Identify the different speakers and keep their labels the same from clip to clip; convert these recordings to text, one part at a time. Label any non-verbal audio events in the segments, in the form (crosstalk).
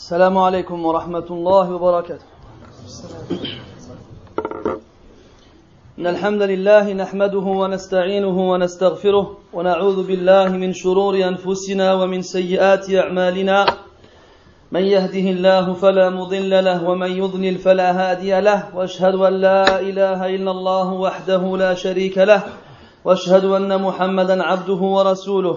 Speaker 1: السلام عليكم ورحمة الله وبركاته. إن الحمد لله نحمده ونستعينه ونستغفره ونعوذ بالله من شرور أنفسنا ومن سيئات أعمالنا. من يهده الله فلا مضل له ومن يضلل فلا هادي له. وأشهد أن لا إله إلا الله وحده لا شريك له. وأشهد أن محمدا عبده ورسوله.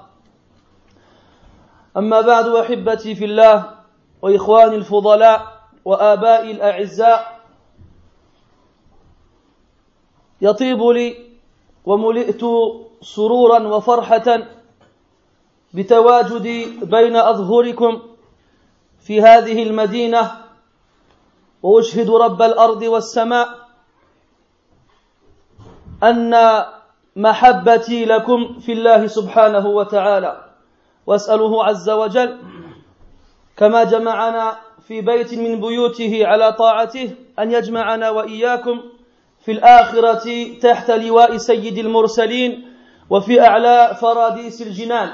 Speaker 1: أما بعد أحبتي في الله وإخواني الفضلاء وآبائي الأعزاء يطيب لي وملئت سرورا وفرحة بتواجدي بين أظهركم في هذه المدينة وأشهد رب الأرض والسماء أن محبتي لكم في الله سبحانه وتعالى. واسأله عز وجل كما جمعنا في بيت من بيوته على طاعته أن يجمعنا وإياكم في الآخرة تحت لواء سيد المرسلين وفي أعلى فراديس الجنان.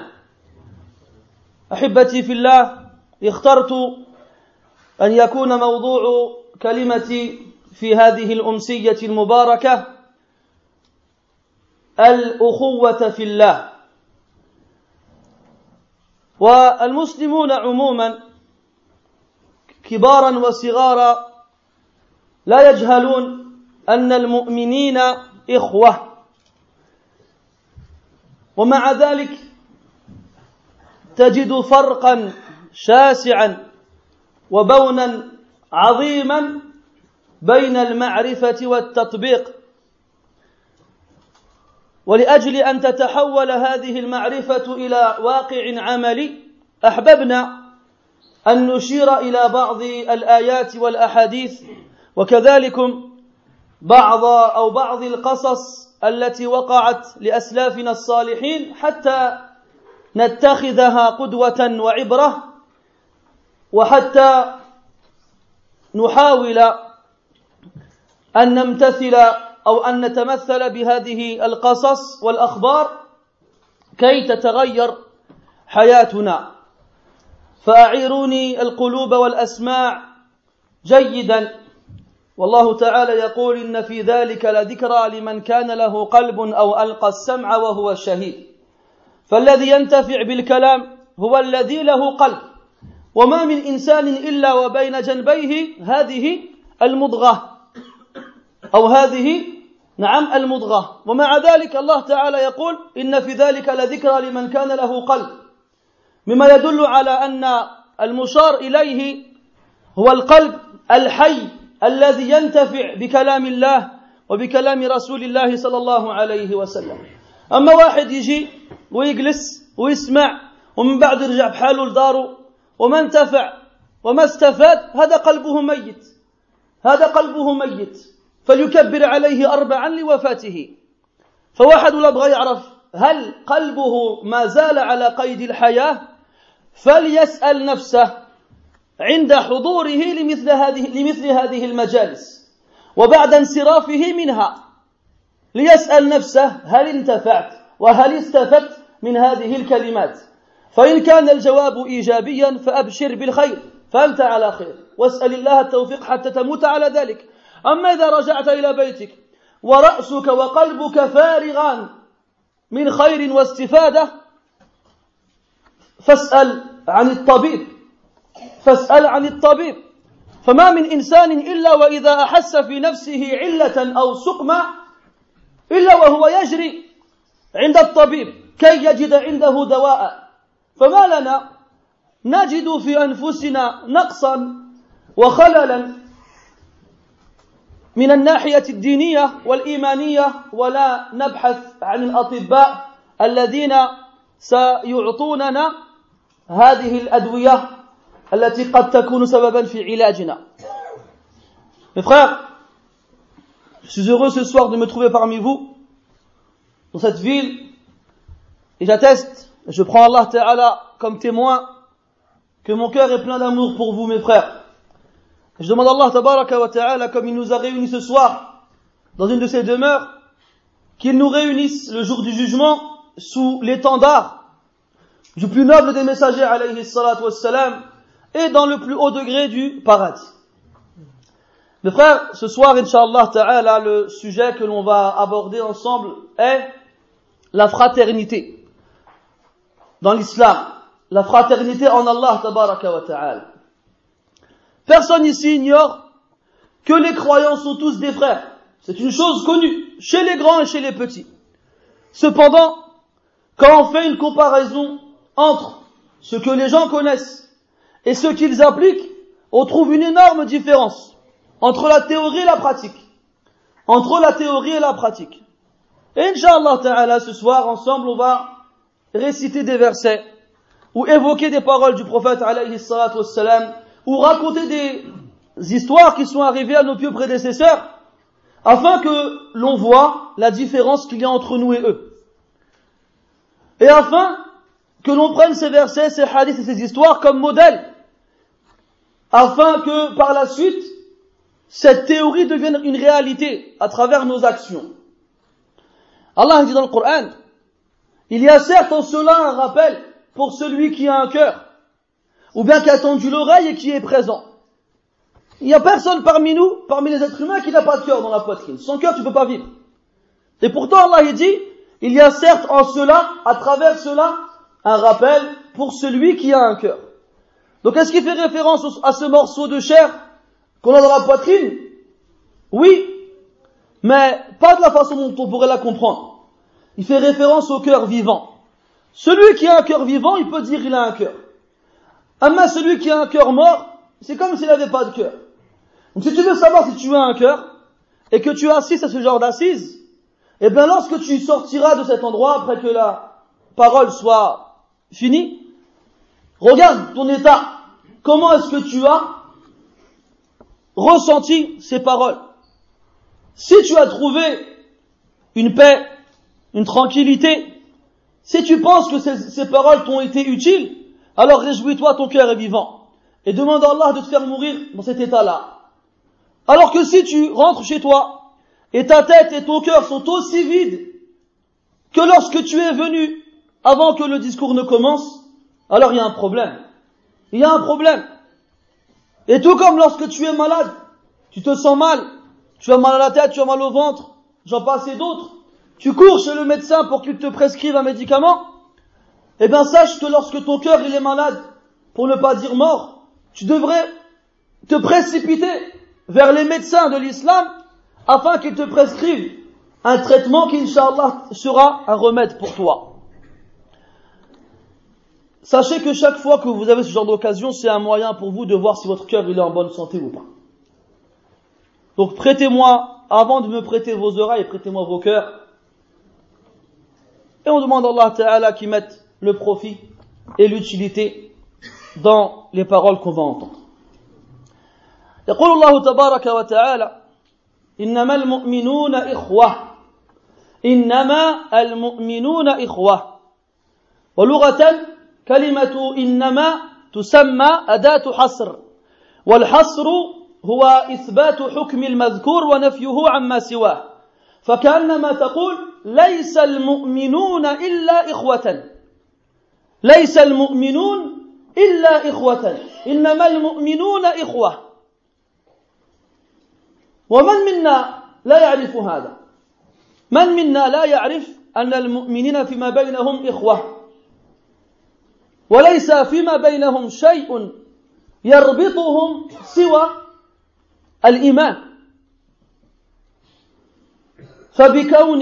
Speaker 1: أحبتي في الله اخترت أن يكون موضوع كلمتي في هذه الأمسية المباركة الأخوة في الله. والمسلمون عموما كبارا وصغارا لا يجهلون أن المؤمنين إخوة. ومع ذلك تجد فرقا شاسعا وبونا عظيما بين المعرفة والتطبيق. ولأجل أن تتحول هذه المعرفة إلى واقع عملي أحببنا أن نشير إلى بعض الآيات والأحاديث وكذلك بعض أو بعض القصص التي وقعت لأسلافنا الصالحين حتى نتخذها قدوة وعبرة وحتى نحاول أن نمتثل أو أن نتمثل بهذه القصص والأخبار كي تتغير حياتنا. فأعيروني القلوب والأسماع جيدا. والله تعالى يقول إن في ذلك لذكرى لمن كان له قلب أو ألقى السمع وهو شهيد. فالذي ينتفع بالكلام هو الذي له قلب. وما من إنسان إلا وبين جنبيه هذه المضغة أو هذه نعم المضغة. ومع ذلك الله تعالى يقول إن في ذلك لذكرى لمن كان له قلب. مما يدل على أن المشار إليه هو القلب الحي الذي ينتفع بكلام الله وبكلام رسول الله صلى الله عليه وسلم. أما واحد يجي ويجلس ويسمع ومن بعد يرجع بحاله لداره وما انتفع وما استفاد هذا قلبه ميت. هذا قلبه ميت. فليكبر عليه أربعا لوفاته. فواحد ولا بغى يعرف هل قلبه ما زال على قيد الحياة فليسأل نفسه عند حضوره لمثل هذه لمثل هذه المجالس وبعد انصرافه منها ليسأل نفسه هل انتفعت وهل استفدت من هذه الكلمات. فإن كان الجواب إيجابيا فأبشر بالخير فأنت على خير. واسأل الله التوفيق حتى تموت على ذلك. أما إذا رجعت إلى بيتك؟ ورأسك وقلبك فارغان من خير واستفادة؟ فاسأل عن الطبيب. فاسأل عن الطبيب. فما من إنسان إلا وإذا أحس في نفسه علة أو سقما إلا وهو يجري عند الطبيب. كي يجد عنده دواء. فما لنا؟ نجد في أنفسنا نقصا وخللا من الناحية الدينية والإيمانية ولا نبحث عن الأطباء الذين سيعطوننا هذه الأدوية التي قد تكون سببا في علاجنا Mes frères, je suis heureux ce soir de me trouver parmi vous, dans cette ville, et j'atteste, je prends Allah Ta'ala comme témoin, que mon cœur est plein d'amour pour vous, mes frères. Je demande à Allah Tabaraka Ta'ala, comme il nous a réunis ce soir, dans une de ses demeures, qu'il nous réunisse le jour du jugement sous l'étendard du plus noble des messagers, alayhi salatu wassalam, et dans le plus haut degré du paradis. Mes frères, ce soir, Inch'Allah Ta'ala, le sujet que l'on va aborder ensemble est la fraternité dans l'islam. La fraternité en Allah Tabaraka wa Ta'ala. Personne ici ignore que les croyants sont tous des frères. C'est une chose connue chez les grands et chez les petits. Cependant, quand on fait une comparaison entre ce que les gens connaissent et ce qu'ils appliquent, on trouve une énorme différence entre la théorie et la pratique. Entre la théorie et la pratique. Et Inch'Allah Ta'ala, ce soir, ensemble, on va réciter des versets ou évoquer des paroles du prophète alayhi salatu wassalam ou raconter des histoires qui sont arrivées à nos pieux prédécesseurs afin que l'on voit la différence qu'il y a entre nous et eux. Et afin que l'on prenne ces versets, ces hadiths et ces histoires comme modèle afin que par la suite cette théorie devienne une réalité à travers nos actions. Allah dit dans le Coran, il y a certes en cela un rappel pour celui qui a un cœur, ou bien qui a tendu l'oreille et qui est présent. Il n'y a personne parmi nous, parmi les êtres humains, qui n'a pas de cœur dans la poitrine. Sans cœur, tu ne peux pas vivre. Et pourtant, Allah dit, il y a certes en cela, à travers cela, un rappel pour celui qui a un cœur. Donc est-ce qu'il fait référence à ce morceau de chair qu'on a dans la poitrine? Oui, mais pas de la façon dont on pourrait la comprendre. Il fait référence au cœur vivant. Celui qui a un cœur vivant, il peut dire qu'il a un cœur. Mais celui qui a un cœur mort, c'est comme s'il n'avait pas de cœur. Donc si tu veux savoir si tu as un cœur, et que tu assistes à ce genre d'assise, eh bien lorsque tu sortiras de cet endroit, après que la parole soit finie, regarde ton état. Comment est-ce que tu as ressenti ces paroles? Si tu as trouvé une paix, une tranquillité, si tu penses que ces, paroles t'ont été utiles, alors réjouis-toi, ton cœur est vivant. Et demande à Allah de te faire mourir dans cet état-là. Alors que si tu rentres chez toi, et ta tête et ton cœur sont aussi vides que lorsque tu es venu avant que le discours ne commence, alors il y a un problème. Il y a un problème. Et tout comme lorsque tu es malade, tu te sens mal, tu as mal à la tête, tu as mal au ventre, j'en passe et d'autres, tu cours chez le médecin pour qu'il te prescrive un médicament, eh bien sache que lorsque ton cœur il est malade, pour ne pas dire mort, tu devrais te précipiter vers les médecins de l'islam afin qu'ils te prescrivent un traitement qui, Inch'Allah, sera un remède pour toi. Sachez que chaque fois que vous avez ce genre d'occasion, c'est un moyen pour vous de voir si votre cœur est en bonne santé ou pas. Donc prêtez-moi, avant de me prêter vos oreilles, prêtez-moi vos cœurs. Et on demande à Allah Ta'ala qui mette le profit et l'utilité dans les paroles qu'on va entendre. يقول الله تبارك وتعالى إنما المؤمنون إخوة إنما المؤمنون إخوة ولغة كلمة إنما تسمى أداة حصر والحصر هو إثبات حكم المذكور ونفيه عما سواه فكأنما تقول ليس المؤمنون إلا إخوة ليس المؤمنون إلا إخوة. إنما المؤمنون إخوة. ومن منا لا يعرف هذا؟ من منا لا يعرف أن المؤمنين فيما بينهم إخوة؟ وليس فيما بينهم شيء يربطهم سوى الإيمان. فبكون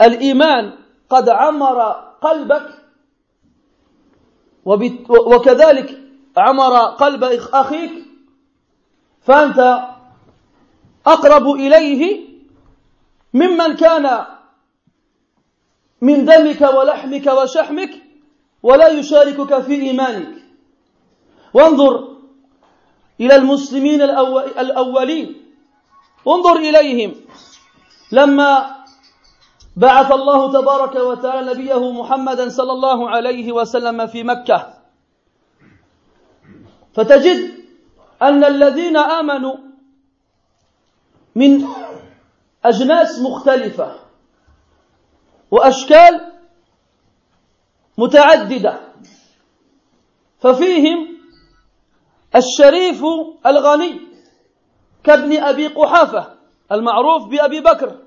Speaker 1: الإيمان قد عمر قلبك وكذلك عمر قلب أخيك فأنت أقرب إليه ممن كان من دمك ولحمك وشحمك ولا يشاركك في إيمانك. وانظر إلى المسلمين الأولين. انظر إليهم. لما بعث الله تبارك وتعالى نبيه محمدا صلى الله عليه وسلم في مكة. فتجد أن الذين آمنوا من أجناس مختلفة وأشكال متعددة ففيهم الشريف الغني كابن أبي قحافة المعروف بأبي بكر.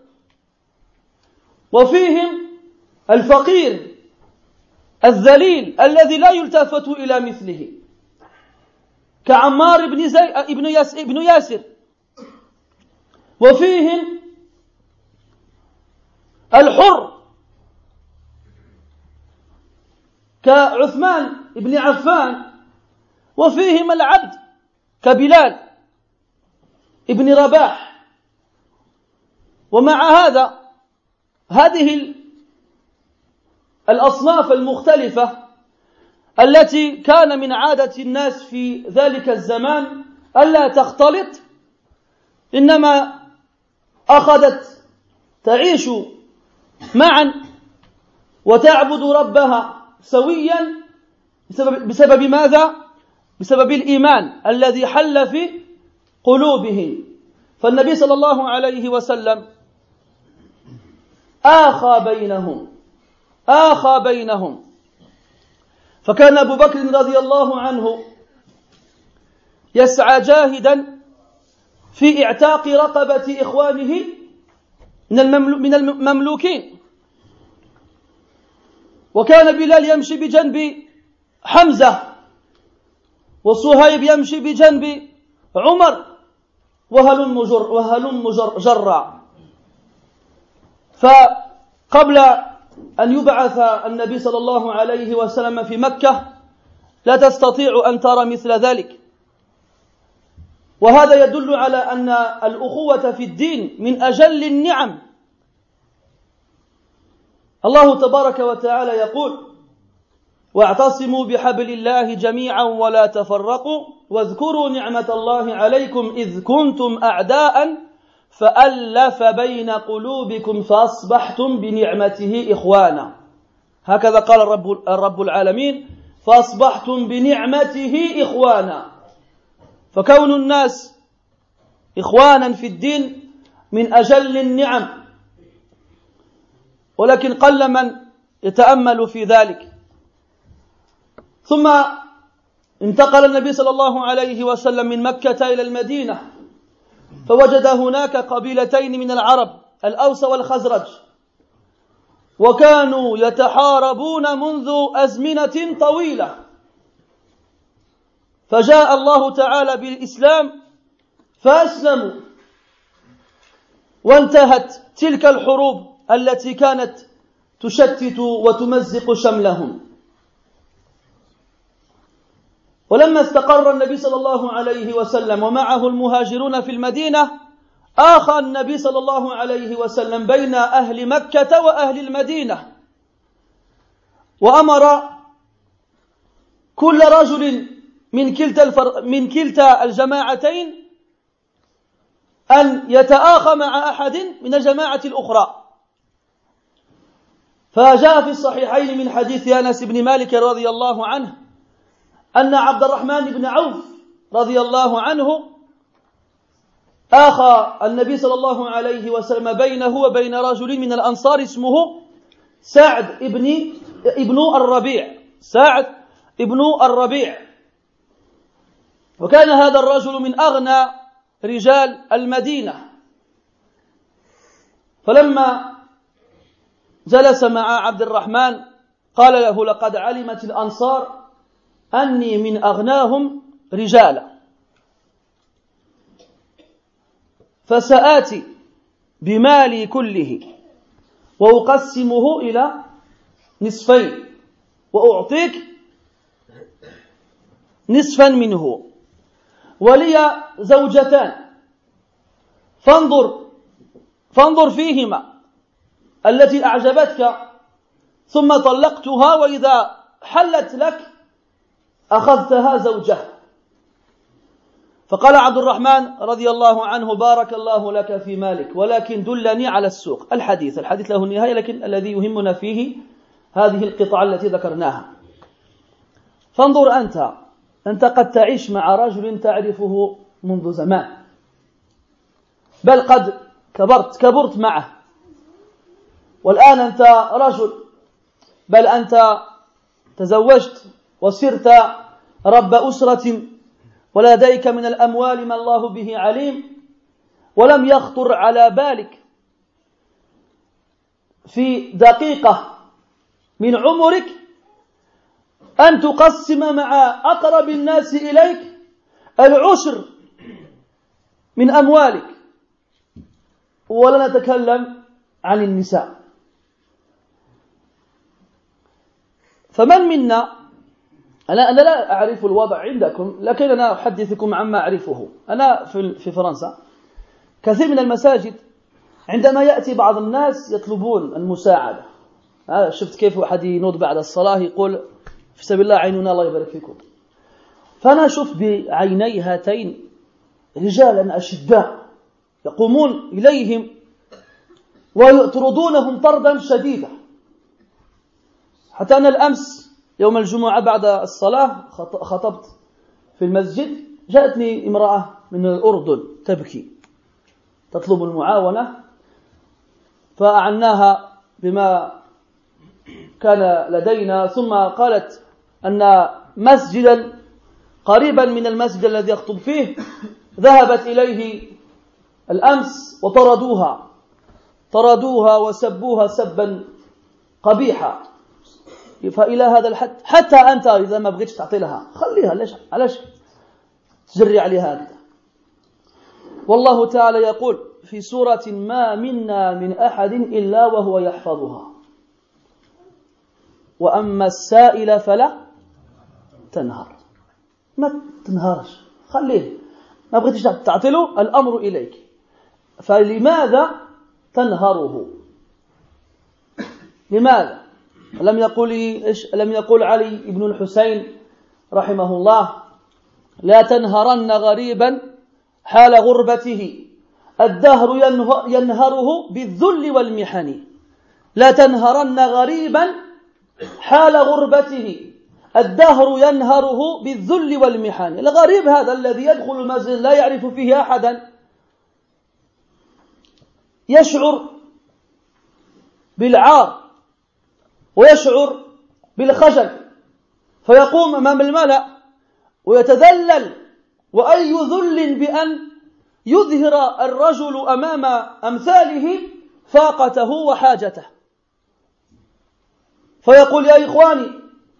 Speaker 1: وفيهم الفقير الذليل الذي لا يلتفت إلى مثله كعمار بن زي ابن ياس ابن ياسر. وفيهم الحر كعثمان بن عفان. وفيهم العبد كبلال ابن رباح. ومع هذا هذه الأصناف المختلفة التي كان من عادة الناس في ذلك الزمان ألا تختلط إنما أخذت تعيش معا وتعبد ربها سويا بسبب, بسبب ماذا؟ بسبب الإيمان الذي حل في قلوبهم فالنبي صلى الله عليه وسلم آخى بينهم. آخى بينهم. فكان أبو بكر رضي الله عنه يسعى جاهدا في إعتاق رقبة إخوانه من المملوكين. وكان بلال يمشي بجنب حمزة وصهيب يمشي بجنب عمر وهلم جر وهلم جر جرع فقبل أن يبعث النبي صلى الله عليه وسلم في مكة لا تستطيع أن ترى مثل ذلك. وهذا يدل على أن الأخوة في الدين من أجل النعم. الله تبارك وتعالى يقول واعتصموا بحبل الله جميعا ولا تفرقوا واذكروا نعمة الله عليكم إذ كنتم أعداء فألف بين قلوبكم فأصبحتم بنعمته إخوانا. هكذا قال الرب, الرب العالمين فأصبحتم بنعمته إخوانا. فكون الناس إخوانا في الدين من أجل النعم ولكن قل من يتأمل في ذلك. ثم انتقل النبي صلى الله عليه وسلم من مكة إلى المدينة. فوجد هناك قبيلتين من العرب الأوس والخزرج. وكانوا يتحاربون منذ أزمنة طويلة. فجاء الله تعالى بالإسلام فأسلموا. وانتهت تلك الحروب التي كانت تشتت وتمزق شملهم. ولما استقر النبي صلى الله عليه وسلم ومعه المهاجرون في المدينة آخى النبي صلى الله عليه وسلم بين أهل مكة وأهل المدينة. وأمر كل رجل من كلتا الفر... من كلتا الجماعتين أن يتآخى مع أحد من الجماعة الأخرى. فجاء في الصحيحين من حديث أنس بن مالك رضي الله عنه أن عبد الرحمن بن عوف رضي الله عنه آخى النبي صلى الله عليه وسلم بينه وبين رجل من الأنصار اسمه سعد ابن ابن الربيع. سعد ابن الربيع. وكان هذا الرجل من أغنى رجال المدينة. فلما جلس مع عبد الرحمن قال له لقد علمت الأنصار أني من أغناهم رجالا. فسآتي بمالي كله وأقسمه إلى نصفين وأعطيك نصفا منه. ولي زوجتان. فانظر فانظر فيهما التي أعجبتك ثم طلقتها وإذا حلت لك أخذتها زوجة فقال عبد الرحمن رضي الله عنه بارك الله لك في مالك ولكن دلني على السوق. الحديث الحديث له النهاية لكن الذي يهمنا فيه هذه القطعة التي ذكرناها. فانظر أنت أنت قد تعيش مع رجل تعرفه منذ زمان. بل قد كبرت كبرت معه. والآن أنت رجل بل أنت تزوجت وصرت رب أسرة ولديك من الأموال ما الله به عليم ولم يخطر على بالك. في دقيقة من عمرك أن تقسم مع أقرب الناس إليك العشر من أموالك. ولا نتكلم عن النساء. فمن منا أنا أنا لا أعرف الوضع عندكم لكن أنا أحدثكم عما أعرفه. أنا في فرنسا. كثير من المساجد عندما يأتي بعض الناس يطلبون المساعدة. شفت كيف واحد ينوض بعد الصلاة يقول في سبيل الله عيننا الله يبارك فيكم. فأنا أشوف بعيني هاتين رجالا أشداء يقومون إليهم ويطردونهم طردا شديدا. حتى أنا الأمس يوم الجمعة بعد الصلاة خطبت في المسجد جاءتني امرأة من الأردن تبكي. تطلب المعاونة. فأعناها بما كان لدينا ثم قالت أن مسجدا قريبا من المسجد الذي يخطب فيه ذهبت إليه الأمس وطردوها. طردوها وسبوها سبا قبيحا. فإلى هذا الحد حتى أنت إذا ما بغيتش تعطي لها خليها ليش؟ علاش؟ تجري عليها هكذا والله تعالى يقول في سورة ما منا من أحد إلا وهو يحفظها. وأما السائل فلا تنهر. ما تنهرش. خليه. ما بغيتش تعطي له الأمر إليك. فلماذا تنهره؟ لماذا؟ لم يقل إيش؟ لم يقل علي بن الحسين رحمه الله لا تنهرن غريبا حال غربته الدهر ينهره بالذل والمحن لا تنهرن غريبا حال غربته الدهر ينهره بالذل والمحن. الغريب هذا الذي يدخل المسجد لا يعرف فيه احدا. يشعر بالعار ويشعر بالخجل فيقوم أمام الملأ ويتذلل وأي ذل بأن يظهر الرجل أمام أمثاله فاقته وحاجته. فيقول يا إخواني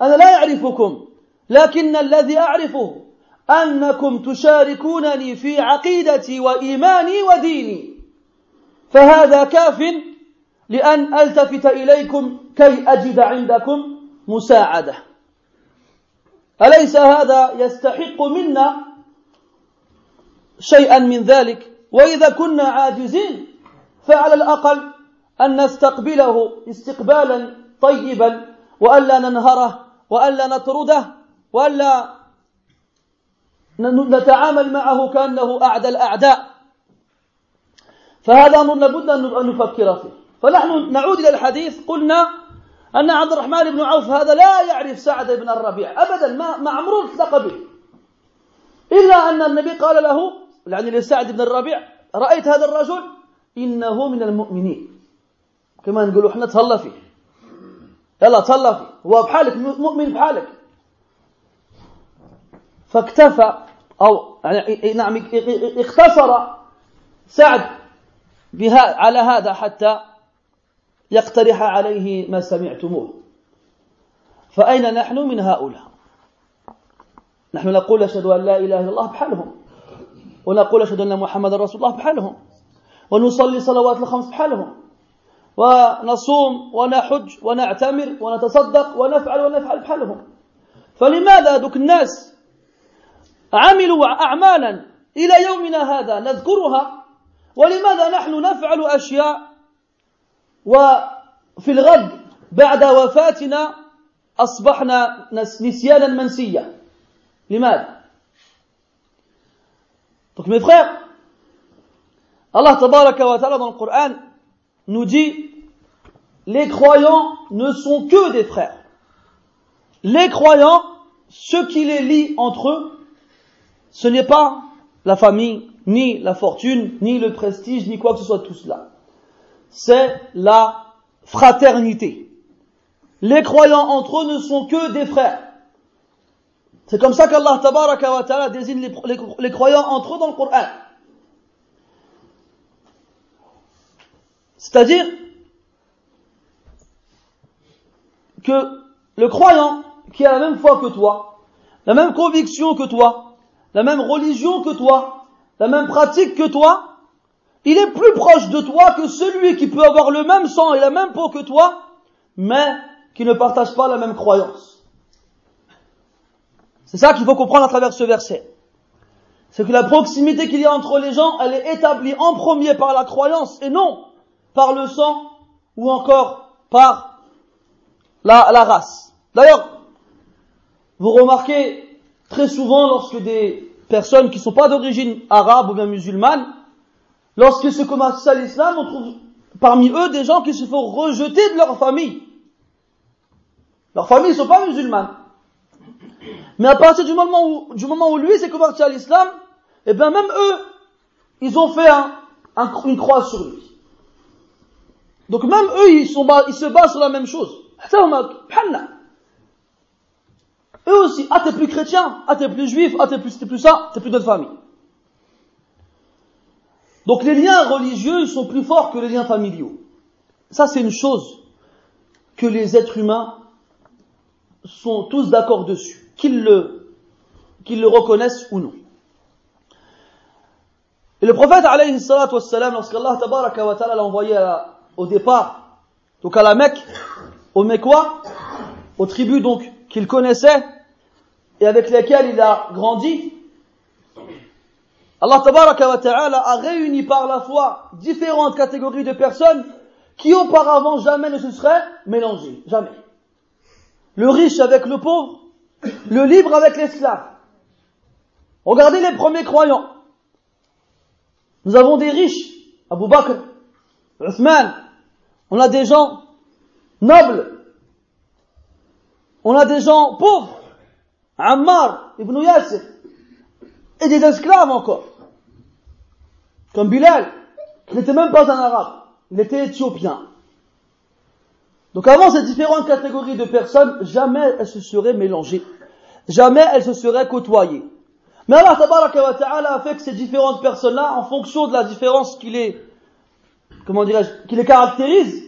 Speaker 1: أنا لا اعرفكم لكن الذي أعرفه أنكم تشاركونني في عقيدتي وإيماني وديني فهذا كاف لأن ألتفت إليكم كي أجد عندكم مساعدة. أليس هذا يستحق منا شيئا من ذلك؟ وإذا كنا عاجزين فعلى الأقل أن نستقبله استقبالا طيبا وألا ننهره وألا نطرده وألا نتعامل معه كأنه أعدى الأعداء. فهذا أمر لابد أن نفكر فيه. فنحن نعود إلى الحديث. قلنا أن عبد الرحمن بن عوف هذا لا يعرف سعد بن الربيع أبدا ما ما عمره التقى به. إلا أن النبي قال له يعني لسعد بن الربيع رأيت هذا الرجل؟ إنه من المؤمنين. كما نقولوا إحنا تهلا فيه. يلا تهلا فيه. هو بحالك مؤمن بحالك. فاكتفى أو يعني نعم اختصر سعد بها على هذا حتى يقترح عليه ما سمعتموه. فأين نحن من هؤلاء؟ نحن نقول أشهد أن لا إله إلا الله بحالهم. ونقول أشهد أن محمد رسول الله بحالهم. ونصلي صلوات الخمس بحالهم. ونصوم ونحج ونعتمر ونتصدق ونفعل ونفعل بحالهم. فلماذا دوك الناس عملوا أعمالا إلى يومنا هذا نذكرها؟ ولماذا نحن نفعل أشياء وفي الغد بعد وفاتنا أصبحنا نسيانا منسيا لماذا Donc mes frères, Allah tabaraka wa ta'ala dans le Coran nous dit les croyants ne sont que des frères. Les croyants, ce qui les lie entre eux, ce n'est pas la famille, ni la fortune, ni le prestige, ni quoi que ce soit de tout cela. C'est la fraternité. Les croyants entre eux ne sont que des frères. C'est comme ça qu'Allah tabaraka wa ta'ala désigne les, croyants entre eux dans le Coran. C'est-à-dire que le croyant qui a la même foi que toi, la même conviction que toi, la même religion que toi, la même pratique que toi, il est plus proche de toi que celui qui peut avoir le même sang et la même peau que toi, mais qui ne partage pas la même croyance. C'est ça qu'il faut comprendre à travers ce verset. C'est que la proximité qu'il y a entre les gens, elle est établie en premier par la croyance et non par le sang ou encore par la, race. D'ailleurs, vous remarquez très souvent lorsque des personnes qui ne sont pas d'origine arabe ou bien musulmane, lorsqu'ils se commencent à l'islam, on trouve parmi eux des gens qui se font rejeter de leur famille. Leur famille ne sont pas musulmanes. Mais à partir du moment où, du moment où lui s'est converti à l'islam, eh bien même eux, ils ont fait un, un, une croix sur lui. Donc même eux, ils, sont, ils se basent sur la même chose. Eux aussi, ah t'es plus chrétien, ah t'es plus juif, ah t'es plus, t'es plus ça, t'es plus de famille. Donc les liens religieux, sont plus forts que les liens familiaux. Ça c'est une chose que les êtres humains sont tous d'accord dessus, qu'ils le, qu'ils le reconnaissent ou non. Et le prophète alayhi salatu wassalam, lorsqu'Allah tabaraka ta'ala l'a envoyé au départ, donc à la Mecque, aux Mecquois, aux tribus donc qu'il connaissait et avec lesquelles il a grandi, Allah tabaraka ta'ala a réuni par la foi différentes catégories de personnes qui auparavant jamais ne se seraient mélangées. Jamais. Le riche avec le pauvre, le libre avec l'esclave. Regardez les premiers croyants. Nous avons des riches, Abu Bakr, Uthman, on a des gens nobles, on a des gens pauvres, Ammar, Ibn Yasir, et des esclaves encore, comme Bilal, qui n'était même pas un arabe, il était éthiopien. Donc avant ces différentes catégories de personnes, jamais elles se seraient mélangées, jamais elles se seraient côtoyées. Mais Allah ta'ala a fait que ces différentes personnes-là, en fonction de la différence qui les, comment dirais-je, qui les caractérise,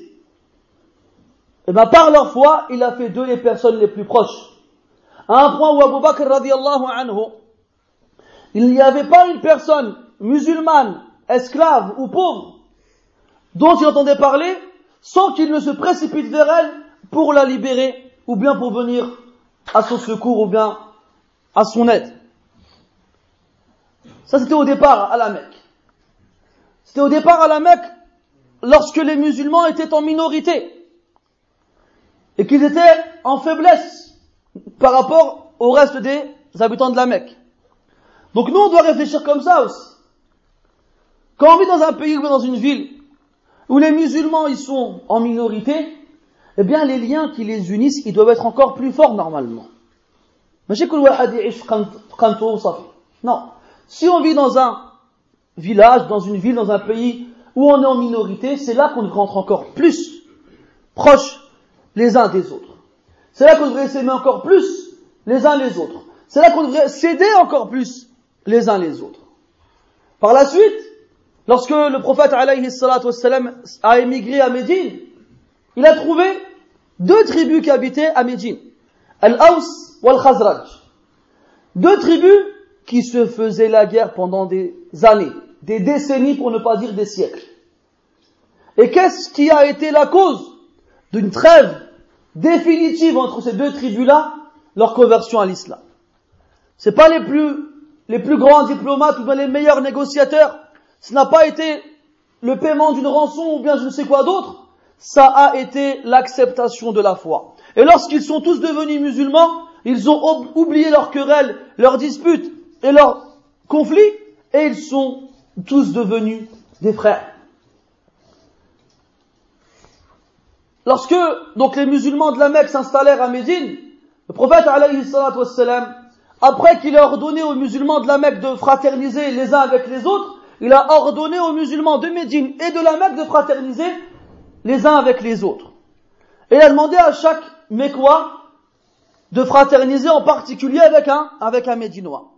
Speaker 1: et eh bien par leur foi, il a fait d'eux les personnes les plus proches. À un point où Abu Bakr radiallahu anhu, il n'y avait pas une personne musulmane, esclave ou pauvre, dont il entendait parler, sans qu'il ne se précipite vers elle pour la libérer, ou bien pour venir à son secours, ou bien à son aide. Ça c'était au départ à la Mecque. C'était au départ à la Mecque lorsque les musulmans étaient en minorité et qu'ils étaient en faiblesse par rapport au reste des habitants de la Mecque. Donc nous, on doit réfléchir comme ça aussi. Quand on vit dans un pays ou dans une ville où les musulmans ils sont en minorité, eh bien les liens qui les unissent, ils doivent être encore plus forts normalement. Non. Si on vit dans un village, dans une ville, dans un pays où on est en minorité, c'est là qu'on être encore plus proche les uns des autres. C'est là qu'on devrait s'aimer encore plus les uns les autres. C'est là qu'on devrait s'aider encore plus les uns les autres. Par la suite, lorsque le prophète a émigré à Médine, il a trouvé deux tribus qui habitaient à Médine. Al-Aws ou Al-Khazraj. Deux tribus qui se faisaient la guerre pendant des années. des décennies pour ne pas dire des siècles. Et qu'est-ce qui a été la cause d'une trêve définitive entre ces deux tribus-là Leur conversion à l'islam? C'est pas les plus, les plus grands diplomates ou bien les meilleurs négociateurs. Ce n'a pas été le paiement d'une rançon ou bien je ne sais quoi d'autre. Ça a été l'acceptation de la foi. Et lorsqu'ils sont tous devenus musulmans, ils ont oublié leurs querelles, leurs disputes et leurs conflits, et ils sont tous devenus des frères. Lorsque donc les musulmans de la Mecque s'installèrent à Médine, le prophète alayhi après qu'il a ordonné aux musulmans de la Mecque de fraterniser les uns avec les autres, il a ordonné aux musulmans de Médine et de la Mecque de fraterniser les uns avec les autres. Et il a demandé à chaque Mécois de fraterniser en particulier avec un, avec un Médinois.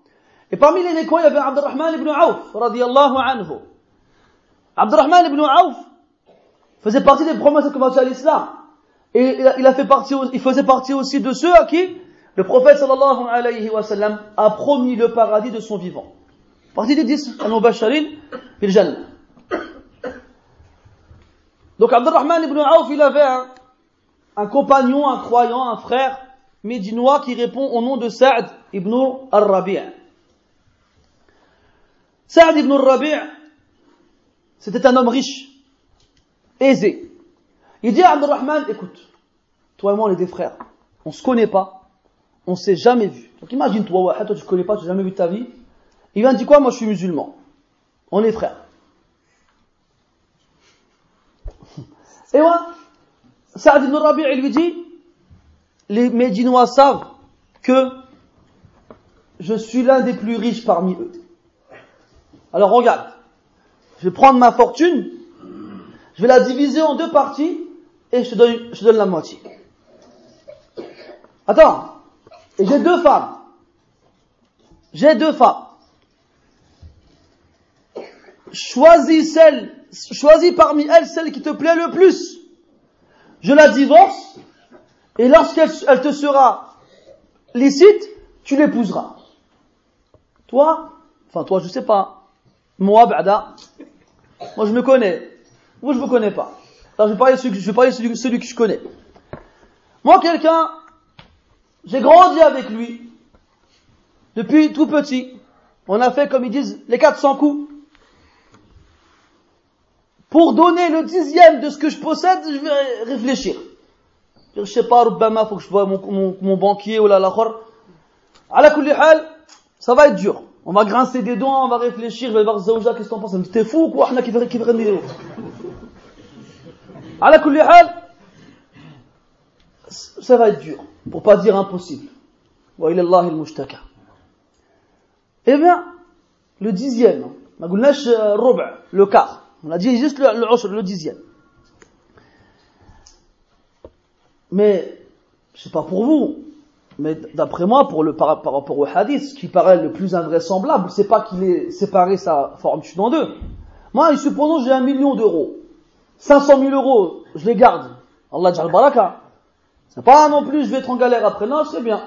Speaker 1: Et parmi les Mécois, il y avait Abdurrahman ibn Auf, radiallahu anhu. Abdurrahman ibn Auf faisait partie des à commencer à l'islam. Et il, a fait partie, il faisait partie aussi de ceux à qui le prophète sallallahu alayhi wa sallam a promis le paradis de son vivant. Partie des dix, al-mubasharin fil jannah. Donc Abdurrahman ibn Auf, il avait un, compagnon, un croyant, un frère médinois qui répond au nom de Sa'd ibn al-Rabi' Sa'd ibn al-Rabi' c'était un homme riche, aisé. Il dit à Abdurrahman, écoute, toi et moi on est des frères, on se connaît pas, on s'est jamais vu. Donc imagine toi, tu connais pas, tu n'as jamais vu ta vie. Il vient dire quoi Moi je suis musulman. On est frères. (laughs) Et moi, Saad ibn Rabi' il lui dit, les Médinois savent que je suis l'un des plus riches parmi eux. Alors regarde, je vais prendre ma fortune, je vais la diviser en deux parties et je je te donne la moitié. Attends, j'ai deux femmes. J'ai deux femmes. Choisis celle, choisis parmi elles celle qui te plaît le plus. Je la divorce et lorsqu'elle elle te sera licite, tu l'épouseras. Toi, enfin toi je sais pas, moi Bada, moi je me connais, moi je me connais pas. Alors je vais parler celui que je connais. Moi quelqu'un, j'ai grandi avec lui depuis tout petit. On a fait comme ils disent les 400 coups. Pour donner le dixième de ce que je possède, je vais réfléchir. Je sais pas, Rubama, faut que je vois mon, banquier ou la. À la hal, ça va être dur. On va grincer des dents, on va réfléchir, je vais voir Zawja, qu'est-ce que t'en penses? T'es fou ou quoi? qui À la hal, ça va être dur. Pour pas dire impossible. Wa ilallah il-mushtaka. Eh bien, le dixième, le quart. On a dit juste le, le, dixième. Mais, c'est pas pour vous, mais d'après moi, pour le, par, rapport au hadith, ce qui paraît le plus invraisemblable, c'est pas qu'il ait séparé sa fortune en deux. Moi, supposons j'ai un million d'euros. 500 000 euros, je les garde. Allah baraka. C'est pas non plus, je vais être en galère après. Non, c'est bien.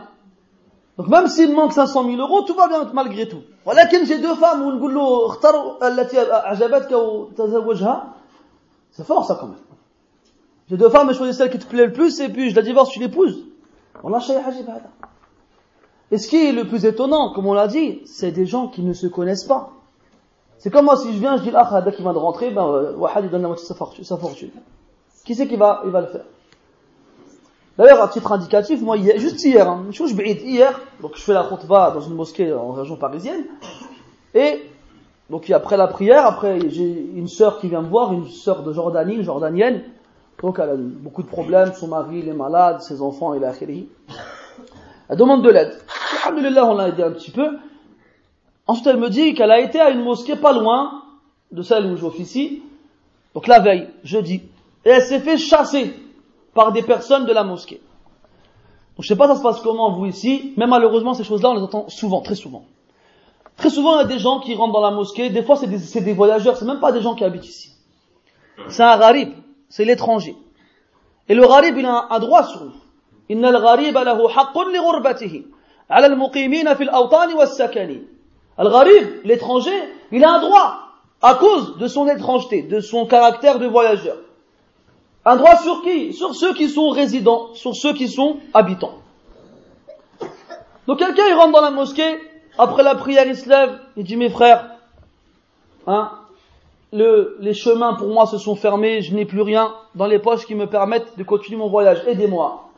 Speaker 1: Donc même s'il manque 500 000 euros, tout va bien malgré tout. Voilà j'ai deux femmes, c'est fort ça quand même. J'ai deux femmes, je choisis celle qui te plaît le plus, et puis je la divorce, tu l'épouses. Et ce qui est le plus étonnant, comme on l'a dit, c'est des gens qui ne se connaissent pas. C'est comme moi, si je viens, je dis, ah, qui vient de rentrer, ben, euh, Wahad, il donne la moitié de sa fortune. Qui c'est qui va, il va le faire? D'ailleurs, à titre indicatif, moi, juste hier, hein, hier, donc je fais la khutbah dans une mosquée en région parisienne, et donc après la prière, après j'ai une sœur qui vient me voir, une sœur de Jordanie, une Jordanienne, donc elle a beaucoup de problèmes, son mari il est malade, ses enfants il a Elle demande de l'aide. Alhamdulillah, on l'a aidé un petit peu. Ensuite, elle me dit qu'elle a été à une mosquée pas loin de celle où j'officie, donc la veille, jeudi, et elle s'est fait chasser par des personnes de la mosquée. Donc je sais pas ça se passe comment vous ici, mais malheureusement ces choses-là on les entend souvent, très souvent. Très souvent il y a des gens qui rentrent dans la mosquée, des fois c'est des, des, voyageurs, c'est même pas des gens qui habitent ici. C'est un gharib, c'est l'étranger. Et le gharib il a un, droit sur lui. إن الغريب له حق لغربته على المقيمين في الأوطان والسكن. Le gharib, l'étranger, il a un droit à cause de son étrangeté, de son caractère de voyageur. un droit sur qui? Sur ceux qui sont résidents, sur ceux qui sont habitants. Donc quelqu'un il rentre dans la mosquée, après la prière il se lève, il dit mes frères, hein, le, les chemins pour moi se sont fermés, je n'ai plus rien dans les poches qui me permettent de continuer mon voyage, aidez-moi.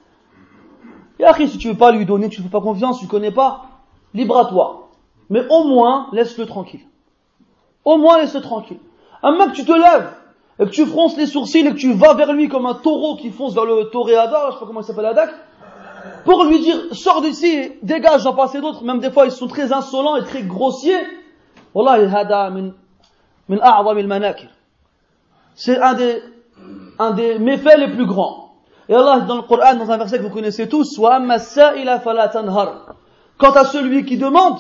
Speaker 1: Après, si tu veux pas lui donner, tu ne fais pas confiance, tu ne connais pas, libre à toi. Mais au moins, laisse-le tranquille. Au moins, laisse-le tranquille. Un mec, tu te lèves, et que tu fronces les sourcils et que tu vas vers lui comme un taureau qui fonce vers le toréador, je sais pas comment il s'appelle Adak, pour lui dire, sors d'ici, dégage, j'en passe d'autres, même des fois ils sont très insolents et très grossiers. Wallah, hada min, min al C'est un des, un des méfaits les plus grands. Et Allah, dans le Coran, dans un verset que vous connaissez tous, Quant à celui qui demande,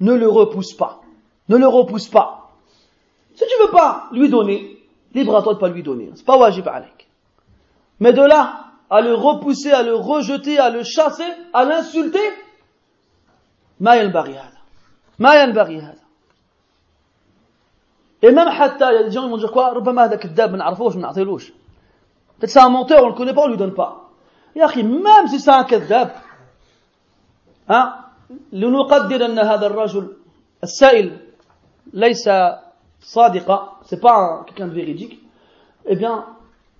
Speaker 1: ne le repousse pas. Ne le repousse pas. Si tu veux pas lui donner, libre à toi de pas lui donner. C'est pas wajib alek. Mais de là, à le repousser, à le rejeter, à le chasser, à l'insulter, هذا ما ينبغي هذا Et même حتى, il y a des gens qui vont dire quoi هذا كذاب ما نعرفوش ما نعطيلوش Peut-être c'est un menteur, on ne le connaît pas, on ne lui donne pas. أخي même si c'est un كذاب ها لنقدر أن هذا الرجل السائل ليس صادقا c'est pas quelqu'un de véridique eh bien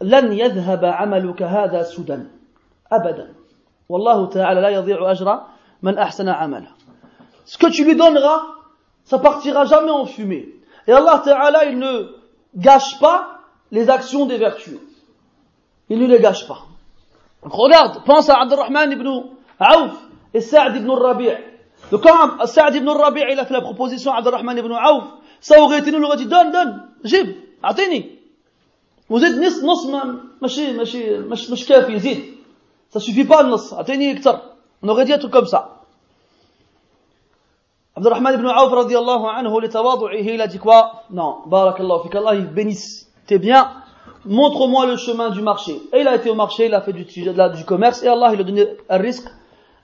Speaker 1: لن يذهب عملك هذا سدى أبدا والله تعالى لا يضيع أجر من أحسن عمله ce que tu lui donneras ça partira jamais en fumée et Allah Ta'ala il ne gâche pas les actions des vertus il ne les gâche pas. Donc regarde, pense à Abdurrahman ibn Aouf et Saad ibn Rabi' Donc quand Saad ibn Rabi' il a fait la proposition à Abdurrahman ibn Aouf, ça aurait été nous, il aurait dit donne, donne, جيب, أعطيني. وزيد نص نص ماشي ماشي مش مش كافي زيد. Ça suffit pas النص, أعطيني أكثر. On aurait dit un truc comme ça. Abdurrahman ibn Aouf radiallahu anhu, لتواضعه, il a dit quoi Non, barakallahu fik, Allah il bénisse. T'es bien montre-moi le chemin du marché. Et il a été au marché, il a fait du, du commerce, et Allah il a donné un risque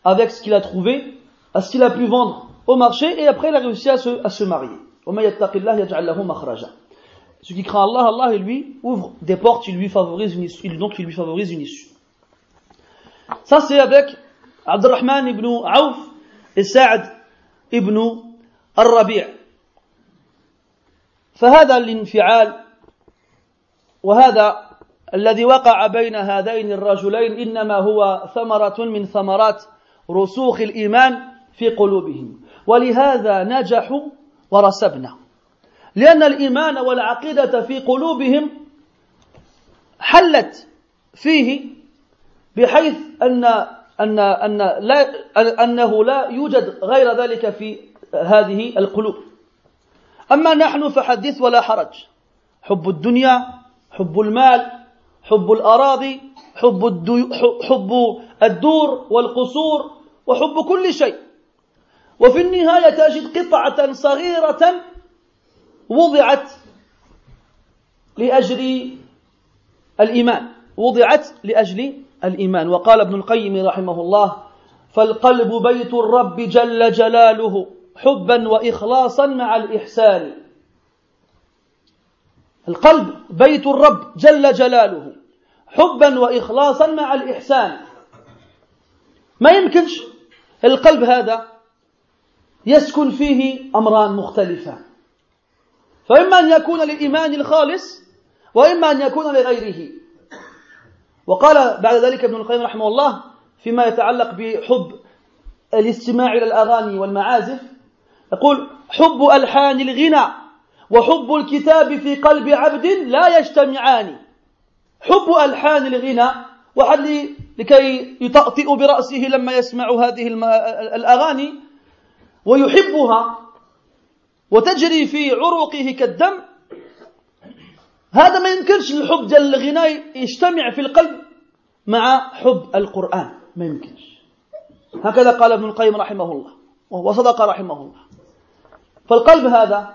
Speaker 1: avec ce qu'il a trouvé, à ce qu'il a pu vendre au marché, et après il a réussi à se, à se marier. Ce qui craint Allah, Allah lui ouvre des portes, il lui favorise une issue, donc il lui favorise une issue. Ça c'est avec Abdurrahman ibn Auf et Sa'd ibn al-Rabi' فهذا الانفعال وهذا الذي وقع بين هذين الرجلين انما هو ثمره من ثمرات رسوخ الايمان في قلوبهم ولهذا نجحوا ورسبنا. لأن الإيمان والعقيدة في قلوبهم حلت فيه بحيث ان ان أن لا أنه لا يوجد غير ذلك في هذه القلوب. أما نحن فحدث ولا حرج. حب الدنيا حب المال حب الأراضي حب, حب الدور والقصور وحب كل شيء. وفي النهاية تجد قطعة صغيرة وضعت لأجل الإيمان وضعت لأجل الإيمان. وقال ابن القيم رحمه الله فالقلب بيت الرب جل جلاله حبا وإخلاصا مع الإحسان. القلب بيت الرب جل جلاله حبا واخلاصا مع الإحسان. ما يمكنش القلب هذا يسكن فيه أمران مختلفان. فإما أن يكون للإيمان الخالص وإما أن يكون لغيره. وقال بعد ذلك ابن القيم رحمه الله فيما يتعلق بحب الاستماع إلى الأغاني والمعازف يقول حب ألحان الغنى وحب الكتاب في قلب عبد لا يجتمعان. حب ألحان الغنى وحد لكي يطأطئ برأسه لما يسمع هذه الأغاني ويحبها وتجري في عروقه كالدم. هذا ما يمكنش الحب جل الغنى يجتمع في القلب مع حب القرآن. ما يمكنش. هكذا قال ابن القيم رحمه الله وصدق رحمه الله. فالقلب هذا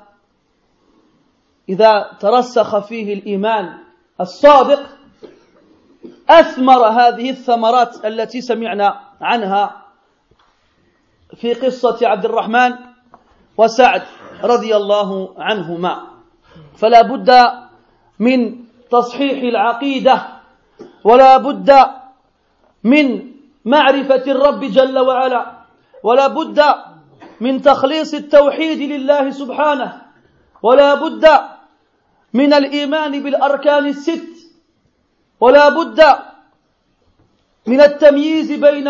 Speaker 1: إذا ترسخ فيه الإيمان الصادق أثمر هذه الثمرات التي سمعنا عنها في قصة عبد الرحمن وسعد رضي الله عنهما. فلا بد من تصحيح العقيدة ولا بد من معرفة الرب جل وعلا ولا بد من تخليص التوحيد لله سبحانه ولا بد من الإيمان بالأركان الست ولا بد من التمييز بين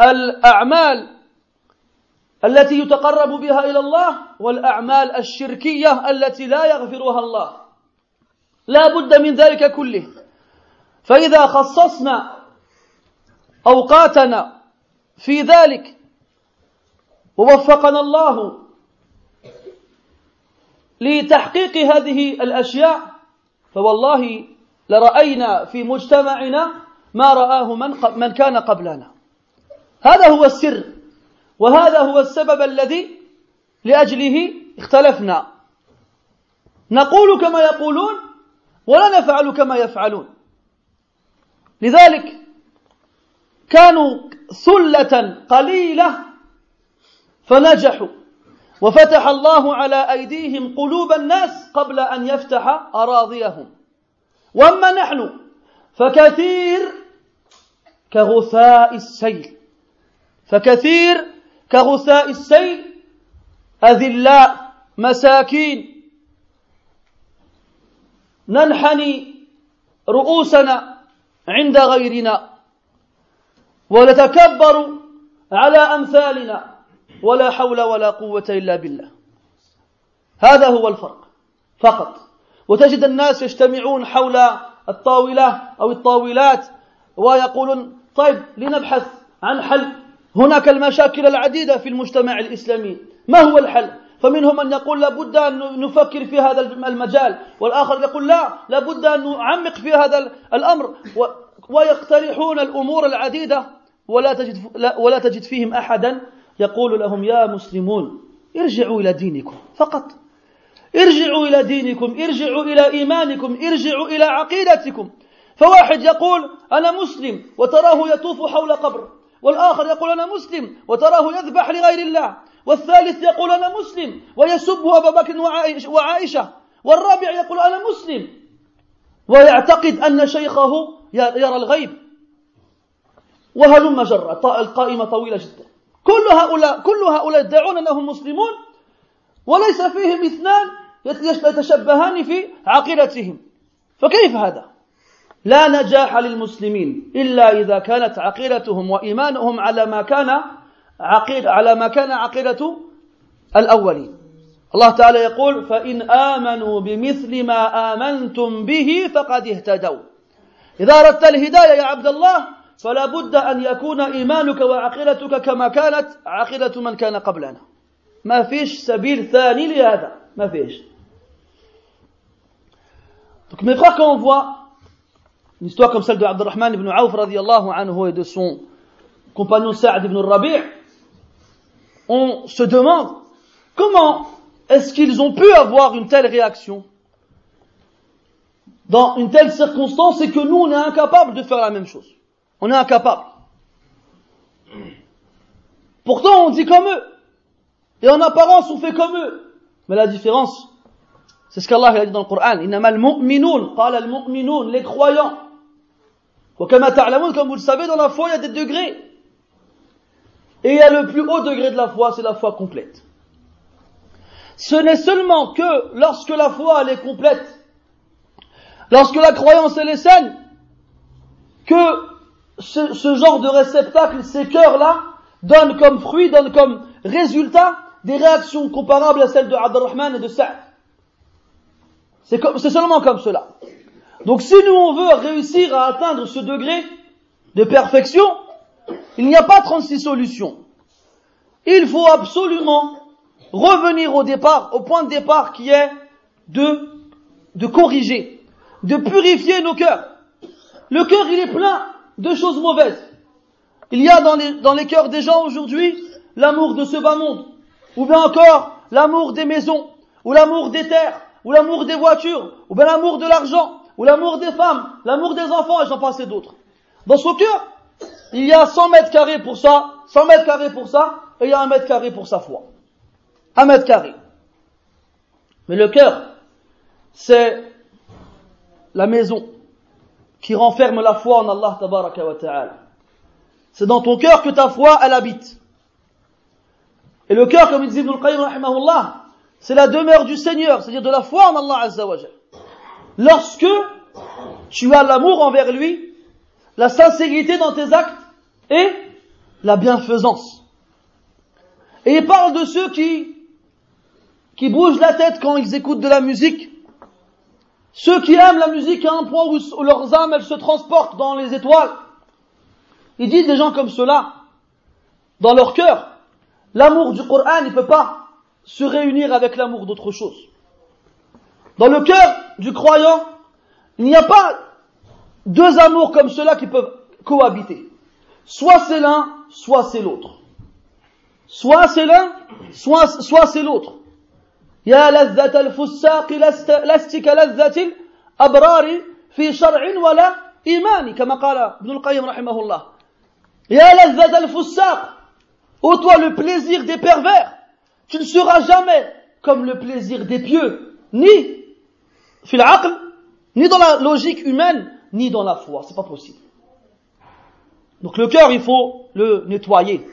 Speaker 1: الأعمال التي يتقرب بها إلى الله والأعمال الشركية التي لا يغفرها الله. لا بد من ذلك كله. فإذا خصصنا أوقاتنا في ذلك ووفقنا الله لتحقيق هذه الأشياء فوالله لرأينا في مجتمعنا ما رآه من, من كان قبلنا. هذا هو السر. وهذا هو السبب الذي لأجله اختلفنا. نقول كما يقولون ولا نفعل كما يفعلون. لذلك كانوا ثلة قليلة فنجحوا. وفتح الله على أيديهم قلوب الناس قبل أن يفتح أراضيهم. وأما نحن فكثير كغثاء السيل. فكثير كغثاء السيل أذلاء مساكين. ننحني رؤوسنا عند غيرنا ونتكبر على أمثالنا ولا حول ولا قوة إلا بالله. هذا هو الفرق فقط. وتجد الناس يجتمعون حول الطاولة أو الطاولات ويقولون طيب لنبحث عن حل هناك المشاكل العديدة في المجتمع الإسلامي. ما هو الحل؟ فمنهم من يقول لابد أن نفكر في هذا المجال والآخر يقول لا لابد أن نعمق في هذا الأمر. ويقترحون الأمور العديدة ولا تجد, ولا تجد فيهم أحدا يقول لهم يا مسلمون ارجعوا إلى دينكم فقط. ارجعوا إلى دينكم ارجعوا إلى إيمانكم ارجعوا إلى عقيدتكم. فواحد يقول أنا مسلم وتراه يطوف حول قبر. والآخر يقول أنا مسلم وتراه يذبح لغير الله والثالث يقول أنا مسلم ويسب أبا بكر وعائشة والرابع يقول أنا مسلم ويعتقد أن شيخه يرى الغيب وهلم جرة القائمة طويلة جدا. كل هؤلاء كل هؤلاء يدعون أنهم مسلمون وليس فيهم اثنان يتشبهان في عقيدتهم فكيف هذا؟ لا نجاح للمسلمين إلا إذا كانت عقيدتهم وإيمانهم على ما كان عقيد على ما كان عقيدة الأولين. الله تعالى يقول فإن آمنوا بمثل ما آمنتم به فقد اهتدوا. إذا أردت الهداية يا عبد الله فلا بد أن يكون إيمانك وعقيدتك كما كانت عقيدة من كان قبلنا. ما فيش سبيل ثاني لهذا. ما فيش. Donc mes frères, quand on voit une histoire comme celle de Abdurrahman ibn Auf anhu et de son compagnon Sa'd ibn Rabi' on se demande comment est-ce qu'ils ont pu avoir une telle réaction dans une telle circonstance et que nous on est incapable de faire la même chose. On est incapable. Pourtant on dit comme eux. Et en apparence on fait comme eux. Mais la différence, c'est ce qu'Allah a dit dans le Coran. les croyants. Comme vous le savez, dans la foi, il y a des degrés. Et il y a le plus haut degré de la foi, c'est la foi complète. Ce n'est seulement que lorsque la foi elle est complète, lorsque la croyance elle est saine, que ce, genre de réceptacle, ces cœurs-là, donnent comme fruit, donnent comme résultat des réactions comparables à celles de Abdurrahman et de Sa'd. C'est seulement comme cela. Donc si nous on veut réussir à atteindre ce degré de perfection, il n'y a pas 36 solutions. Il faut absolument revenir au départ, au point de départ qui est de, corriger, de purifier nos cœurs. Le cœur, il est plein de choses mauvaises. Il y a dans les, dans les cœurs des gens aujourd'hui l'amour de ce bas monde, ou bien encore l'amour des maisons, ou l'amour des terres, ou l'amour des voitures, ou bien l'amour de l'argent, ou l'amour des femmes, l'amour des enfants, et j'en passe d'autres. Dans son cœur, il y a 100 mètres carrés pour ça, 100 mètres carrés pour ça, et il y a un mètre carré pour sa foi. Un mètre carré. Mais le cœur, c'est la maison qui renferme la foi en Allah tabaraka wa ta'ala. C'est dans ton cœur que ta foi, elle habite. Et le cœur, comme il dit Ibn al-Qayyim c'est la demeure du Seigneur, c'est-à-dire de la foi en Allah azza wa Lorsque tu as l'amour envers lui, la sincérité dans tes actes et la bienfaisance. Et il parle de ceux qui, qui bougent la tête quand ils écoutent de la musique. Ceux qui aiment la musique à un point où leurs âmes, elles se transportent dans les étoiles. Il dit des gens comme ceux-là, dans leur cœur, l'amour du Coran ne peut pas se réunir avec l'amour d'autre chose. Dans le cœur du croyant, il n'y a pas deux amours comme ceux-là qui peuvent cohabiter. Soit c'est l'un, soit c'est l'autre. Soit c'est l'un, soit, soit c'est l'autre. يا لذة الفساق لست كلذة الأبرار في شرع ولا إيمان كما قال ابن القيم رحمه الله يا لذة الفساق Ô toi le plaisir des pervers, tu ne seras jamais comme le plaisir des pieux, ni fil aql, ni dans la logique humaine, ni dans la foi. C'est pas possible. Donc le cœur, il faut le nettoyer.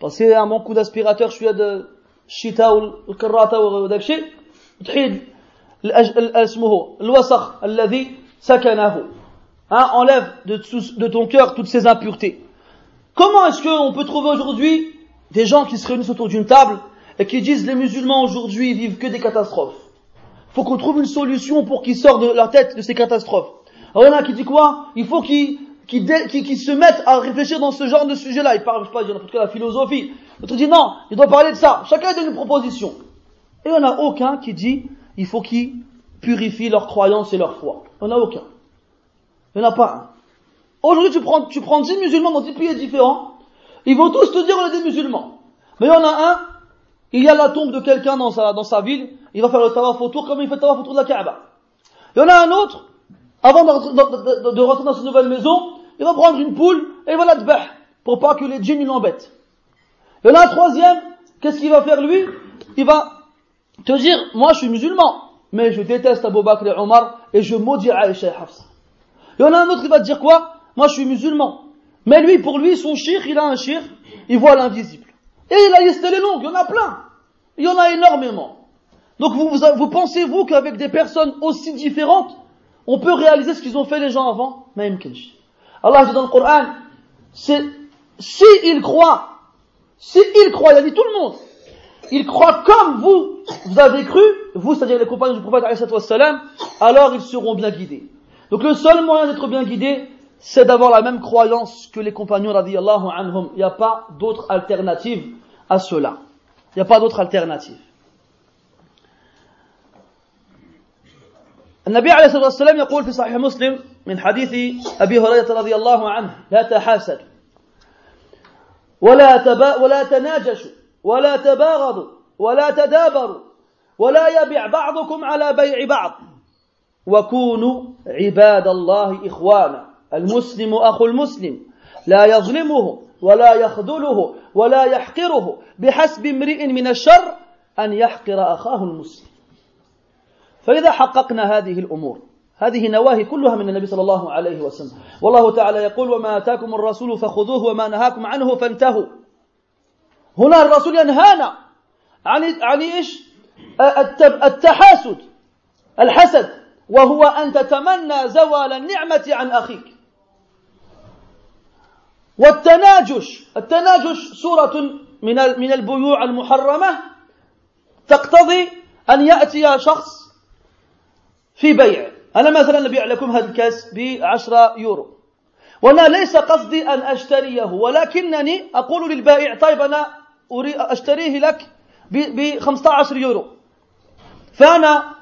Speaker 1: Pensez à mon coup d'aspirateur, je suis de shita ou الكراته وذاك الشيء تحيد اسمه الوسخ الذي سكنه hein, enlève de, de ton cœur toutes ces impuretés comment est-ce qu'on peut trouver aujourd'hui des gens qui se réunissent autour d'une table et qui disent les musulmans aujourd'hui vivent que des catastrophes Faut qu'on trouve une solution pour qu'ils sortent de leur tête de ces catastrophes alors il y en a qui dit quoi? Il faut qu'ils qui, qui, se mettent à réfléchir dans ce genre de sujet-là. Ils parlent, je sais pas, n'importe la philosophie. L'autre dit non, il doit parler de ça. Chacun donne une proposition. Et il n'y en a aucun qui dit il faut qu'ils purifient leur croyance et leur foi. Il n'y en a aucun. Il n'y en a pas un. Aujourd'hui, tu prends, tu prends 10 musulmans dans 10 pays différents, ils vont tous te dire on est des musulmans. Mais il y en a un, il y a la tombe de quelqu'un dans sa, dans sa ville, il va faire le tawaf autour comme il fait le tawaf autour de la Kaaba. Il y en a un autre, avant de, rentrer dans cette nouvelle maison, il va prendre une poule et il va la dbah pour pas que les djinns l'embêtent. Il y en a un troisième, qu'est-ce qu'il va faire lui? Il va te dire, moi je suis musulman, mais je déteste Abu Bakr Omar et je maudis Aïcha et Hafsa. Il y en a un autre qui va te dire quoi? Moi je suis musulman, mais lui, pour lui, son shir, il a un shir, il voit l'invisible. Et il a les longue, il y en a plein. Il y en a énormément. Donc vous, vous, vous qu'avec des personnes aussi différentes, on peut réaliser ce qu'ils ont fait les gens avant? Même Allah dit dans le Coran, c'est si ils croient, si ils croient, il a dit tout le monde, ils croient comme vous, vous avez cru, vous, c'est-à-dire les compagnons du prophète, alors ils seront bien guidés. Donc le seul moyen d'être bien guidé, c'est d'avoir la même croyance que les compagnons radiallahu. Il n'y a pas d'autre alternative à cela. Il n'y a pas d'autre alternative. النبي عليه الصلاة والسلام يقول في صحيح مسلم من حديث أبي هريرة رضي الله عنه لا تحاسد ولا تبا ولا تناجشوا ولا تباغضوا ولا تدابروا ولا يبع بعضكم على بيع بعض. وكونوا عباد الله إخوانا المسلم أخو المسلم لا يظلمه ولا يخذله ولا يحقره بحسب امرئ من الشر أن يحقر أخاه المسلم. فإذا حققنا هذه الأمور هذه نواهي كلها من النبي صلى الله عليه وسلم. والله تعالى يقول وما آتاكم الرسول فخذوه وما نهاكم عنه فانتهوا. هنا الرسول ينهانا عن عن إيش؟ التحاسد الحسد. وهو أن تتمنى زوال النعمة عن أخيك. والتناجش التناجش صورة من من البيوع المحرمة تقتضي أن يأتي شخص في بيع. أنا مثلا أبيع لكم هذا الكاس بعشرة يورو. وأنا ليس قصدي أن أشتريه ولكنني أقول للبائع طيب أنا أشتريه لك ب 15 يورو. فأنا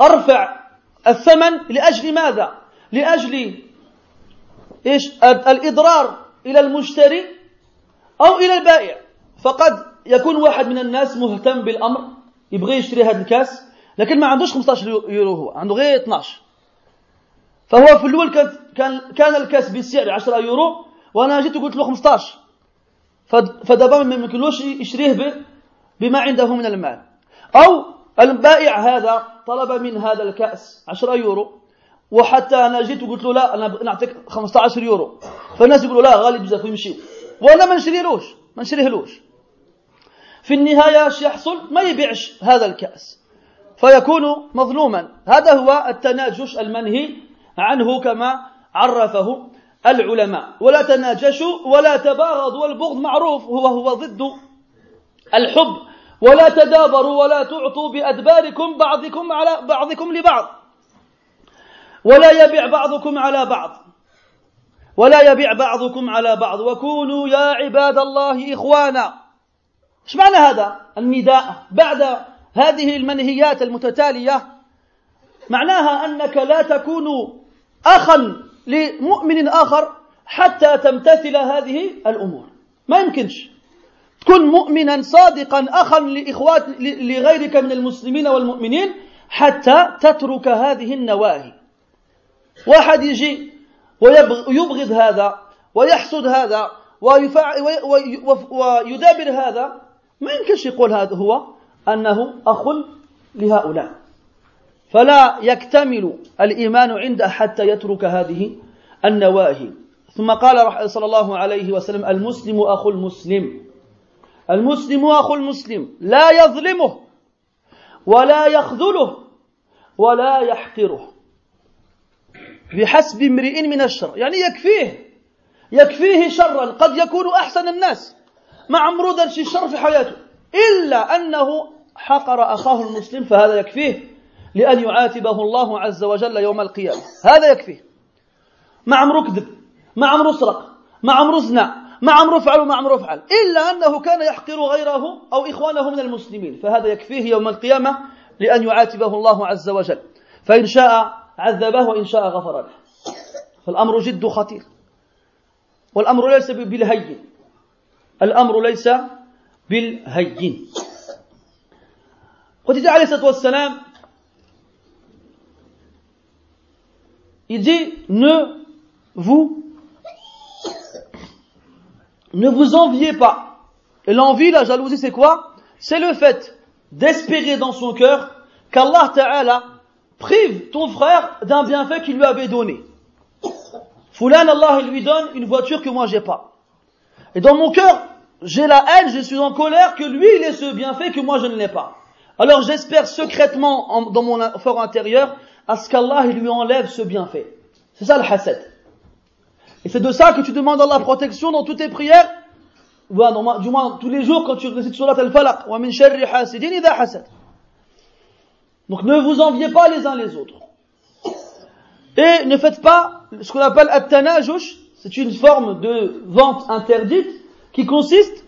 Speaker 1: أرفع الثمن لأجل ماذا؟ لأجل إيش؟ الإضرار إلى المشتري أو إلى البائع. فقد يكون واحد من الناس مهتم بالأمر يبغي يشتري هذا الكاس. لكن ما عندوش 15 يورو هو عنده غير 12 فهو في الأول كان كان الكاس بسعر 10 يورو وأنا جيت وقلت له 15 فدابا ما يمكنلوش يشريه بما عنده من المال. أو البائع هذا طلب من هذا الكأس 10 يورو وحتى أنا جيت وقلت له لا أنا نعطيك 15 يورو. فالناس يقولوا لا غالي بزاف ويمشيو. وأنا ما نشريلوش ما نشريهلوش. في النهاية إيش يحصل ما يبيعش هذا الكأس. فيكون مظلوما. هذا هو التناجش المنهي عنه كما عرفه العلماء. ولا تناجشوا ولا تباغضوا والبغض معروف هو هو ضد الحب. ولا تدابروا ولا تعطوا بأدباركم بعضكم على بعضكم لبعض. ولا يبيع بعضكم على بعض. ولا يبيع بعضكم على بعض. وكونوا يا عباد الله إخوانا. إيش معنى هذا؟ النداء. بعد هذه المنهيات المتتالية معناها أنك لا تكون أخا لمؤمن آخر حتى تمتثل هذه الأمور. ما يمكنش. تكون مؤمنا صادقا أخا لإخوات لغيرك من المسلمين والمؤمنين حتى تترك هذه النواهي. واحد يجي ويبغض هذا ويحسد هذا ويدابر هذا. ما يمكنش يقول هذا هو. أنه أخ لهؤلاء. فلا يكتمل الإيمان عنده حتى يترك هذه النواهي. ثم قال صلى الله عليه وسلم المسلم أخو المسلم. المسلم أخو المسلم لا يظلمه ولا يخذله ولا يحقره. بحسب امرئ من الشر. يعني يكفيه. يكفيه شرا. قد يكون أحسن الناس. ما عمرو دار شي شر في حياته. إلا أنه حقر أخاه المسلم فهذا يكفيه لأن يعاتبه الله عز وجل يوم القيامة. هذا يكفيه. ما عمرو كذب ما عمرو سرق ما عمرو زنا ما عمرو فعل وما عمرو فعل. إلا أنه كان يحقر غيره أو إخوانه من المسلمين. فهذا يكفيه يوم القيامة لأن يعاتبه الله عز وجل. فإن شاء عذبه وإن شاء غفر له. فالأمر جد خطير. والأمر ليس بالهين الأمر ليس بالهين. disait, alayhi wassalam, il dit, ne vous, ne vous enviez pas. Et l'envie, la jalousie, c'est quoi? C'est le fait d'espérer dans son cœur qu'Allah Ta'ala prive ton frère d'un bienfait qu'il lui avait donné. Foulan, Allah, il lui donne une voiture que moi j'ai pas. Et dans mon cœur, j'ai la haine, je suis en colère que lui il ait ce bienfait que moi je ne l'ai pas. Alors j'espère secrètement dans mon fort intérieur à ce qu'Allah lui enlève ce bienfait. C'est ça le hasad. Et c'est de ça que tu demandes la protection dans toutes tes prières, du moins tous les jours quand tu récites surat al-falaq. Donc ne vous enviez pas les uns les autres. Et ne faites pas ce qu'on appelle at-tanajush, c'est une forme de vente interdite qui consiste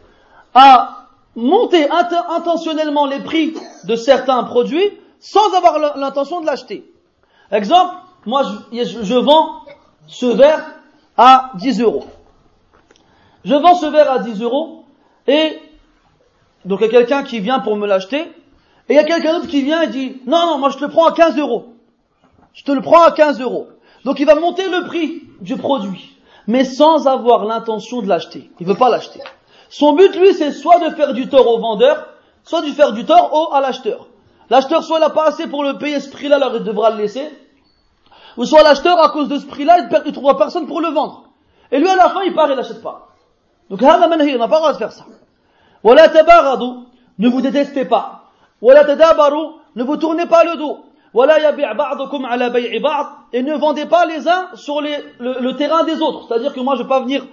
Speaker 1: à monter intentionnellement les prix de certains produits sans avoir l'intention de l'acheter. Exemple, moi je, vends ce verre à 10 euros. Je vends ce verre à 10 euros et donc il y a quelqu'un qui vient pour me l'acheter et il y a quelqu'un d'autre qui vient et dit non non moi je te le prends à 15 euros. Je te le prends à 15 euros. Donc il va monter le prix du produit mais sans avoir l'intention de l'acheter. Il veut pas l'acheter. Son but, lui, c'est soit de faire du tort au vendeur, soit de faire du tort au, à l'acheteur. L'acheteur, soit il n'a pas assez pour le payer ce prix-là, alors il devra le laisser. Ou soit l'acheteur, à cause de ce prix-là, il ne trouvera personne pour le vendre. Et lui, à la fin, il part et l'achète pas. Donc, on n'a pas le droit de faire ça. Voilà tabaradu, ne vous détestez pas. Voilà tadabaru, ne vous tournez pas le dos. Voilà ala et ne vendez pas les uns sur les, le, le terrain des autres. C'est-à-dire que moi, je ne vais pas venir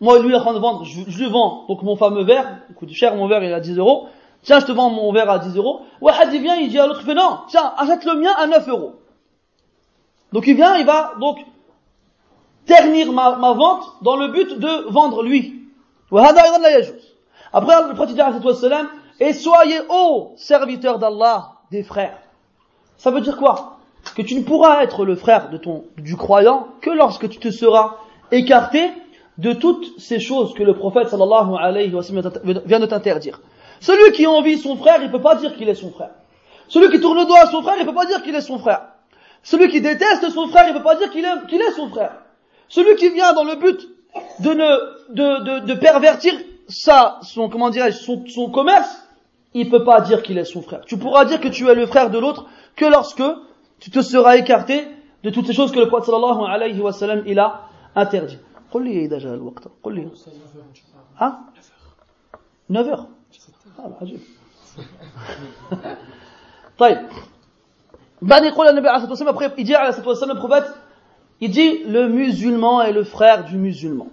Speaker 1: moi, lui, il est en train de vendre, je, je lui vends, donc mon fameux verre, il coûte cher, mon verre, il est à 10 euros. Tiens, je te vends mon verre à 10 euros. Wahad, il vient, il dit à l'autre, il fait non, tiens, achète le mien à 9 euros. Donc il vient, il va donc ternir ma, ma vente dans le but de vendre lui. Après, le prophète dit et soyez, ô serviteurs d'Allah, des frères. Ça veut dire quoi? Que tu ne pourras être le frère de ton, du croyant que lorsque tu te seras écarté de toutes ces choses que le prophète sallallahu alayhi wa sallam vient de t'interdire. Celui qui envie son frère, il peut pas dire qu'il est son frère. Celui qui tourne le doigt à son frère, il peut pas dire qu'il est son frère. Celui qui déteste son frère, il peut pas dire qu'il est, son frère. Celui qui vient dans le but de ne, de, de, de pervertir sa, son, comment dirais son, son commerce, il peut pas dire qu'il est son frère. Tu pourras dire que tu es le frère de l'autre que lorsque tu te seras écarté de toutes ces choses que le prophète sallallahu alayhi wa sallam il a interdit. قل لي إذا جاء الوقت قل لي ها 9 heures ah, عجيب (laughs) طيب بعد يقول النبي عليه الصلاة والسلام après il dit عليه الصلاة والسلام le prophète il dit le musulman est le frère du musulman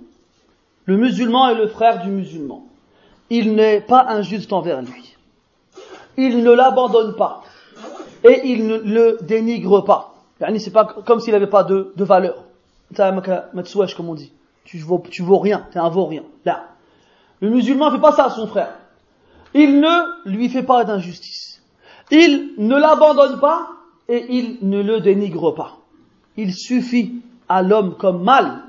Speaker 1: le musulman est le frère du musulman il n'est pas injuste envers lui il ne l'abandonne pas et il ne le dénigre pas. C'est pas comme s'il n'avait pas de, de valeur. comme on dit. Tu vaux, tu vaux rien, tu es un vaurien. Là. Le musulman ne fait pas ça à son frère. Il ne lui fait pas d'injustice. Il ne l'abandonne pas et il ne le dénigre pas. Il suffit à l'homme comme mal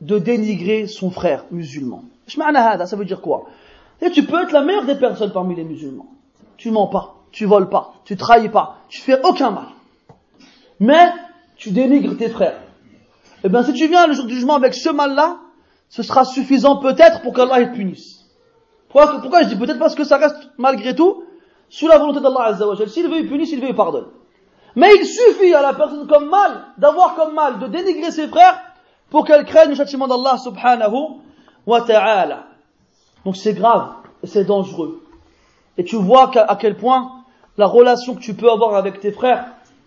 Speaker 1: de dénigrer son frère musulman. Ça veut dire quoi? Et Tu peux être la meilleure des personnes parmi les musulmans. Tu mens pas tu voles pas, tu trahis pas, tu fais aucun mal. Mais tu dénigres tes frères. Eh bien, si tu viens le jour du jugement avec ce mal-là, ce sera suffisant peut-être pour qu'Allah te punisse. Pourquoi, pourquoi je dis peut-être parce que ça reste malgré tout sous la volonté d'Allah Azzawajal. S'il veut, il punit, s'il veut, il pardonne. Mais il suffit à la personne comme mal, d'avoir comme mal, de dénigrer ses frères pour qu'elle craigne le châtiment d'Allah subhanahu wa ta'ala. Donc c'est grave et c'est dangereux. Et tu vois à quel point la relation que tu peux avoir avec tes frères,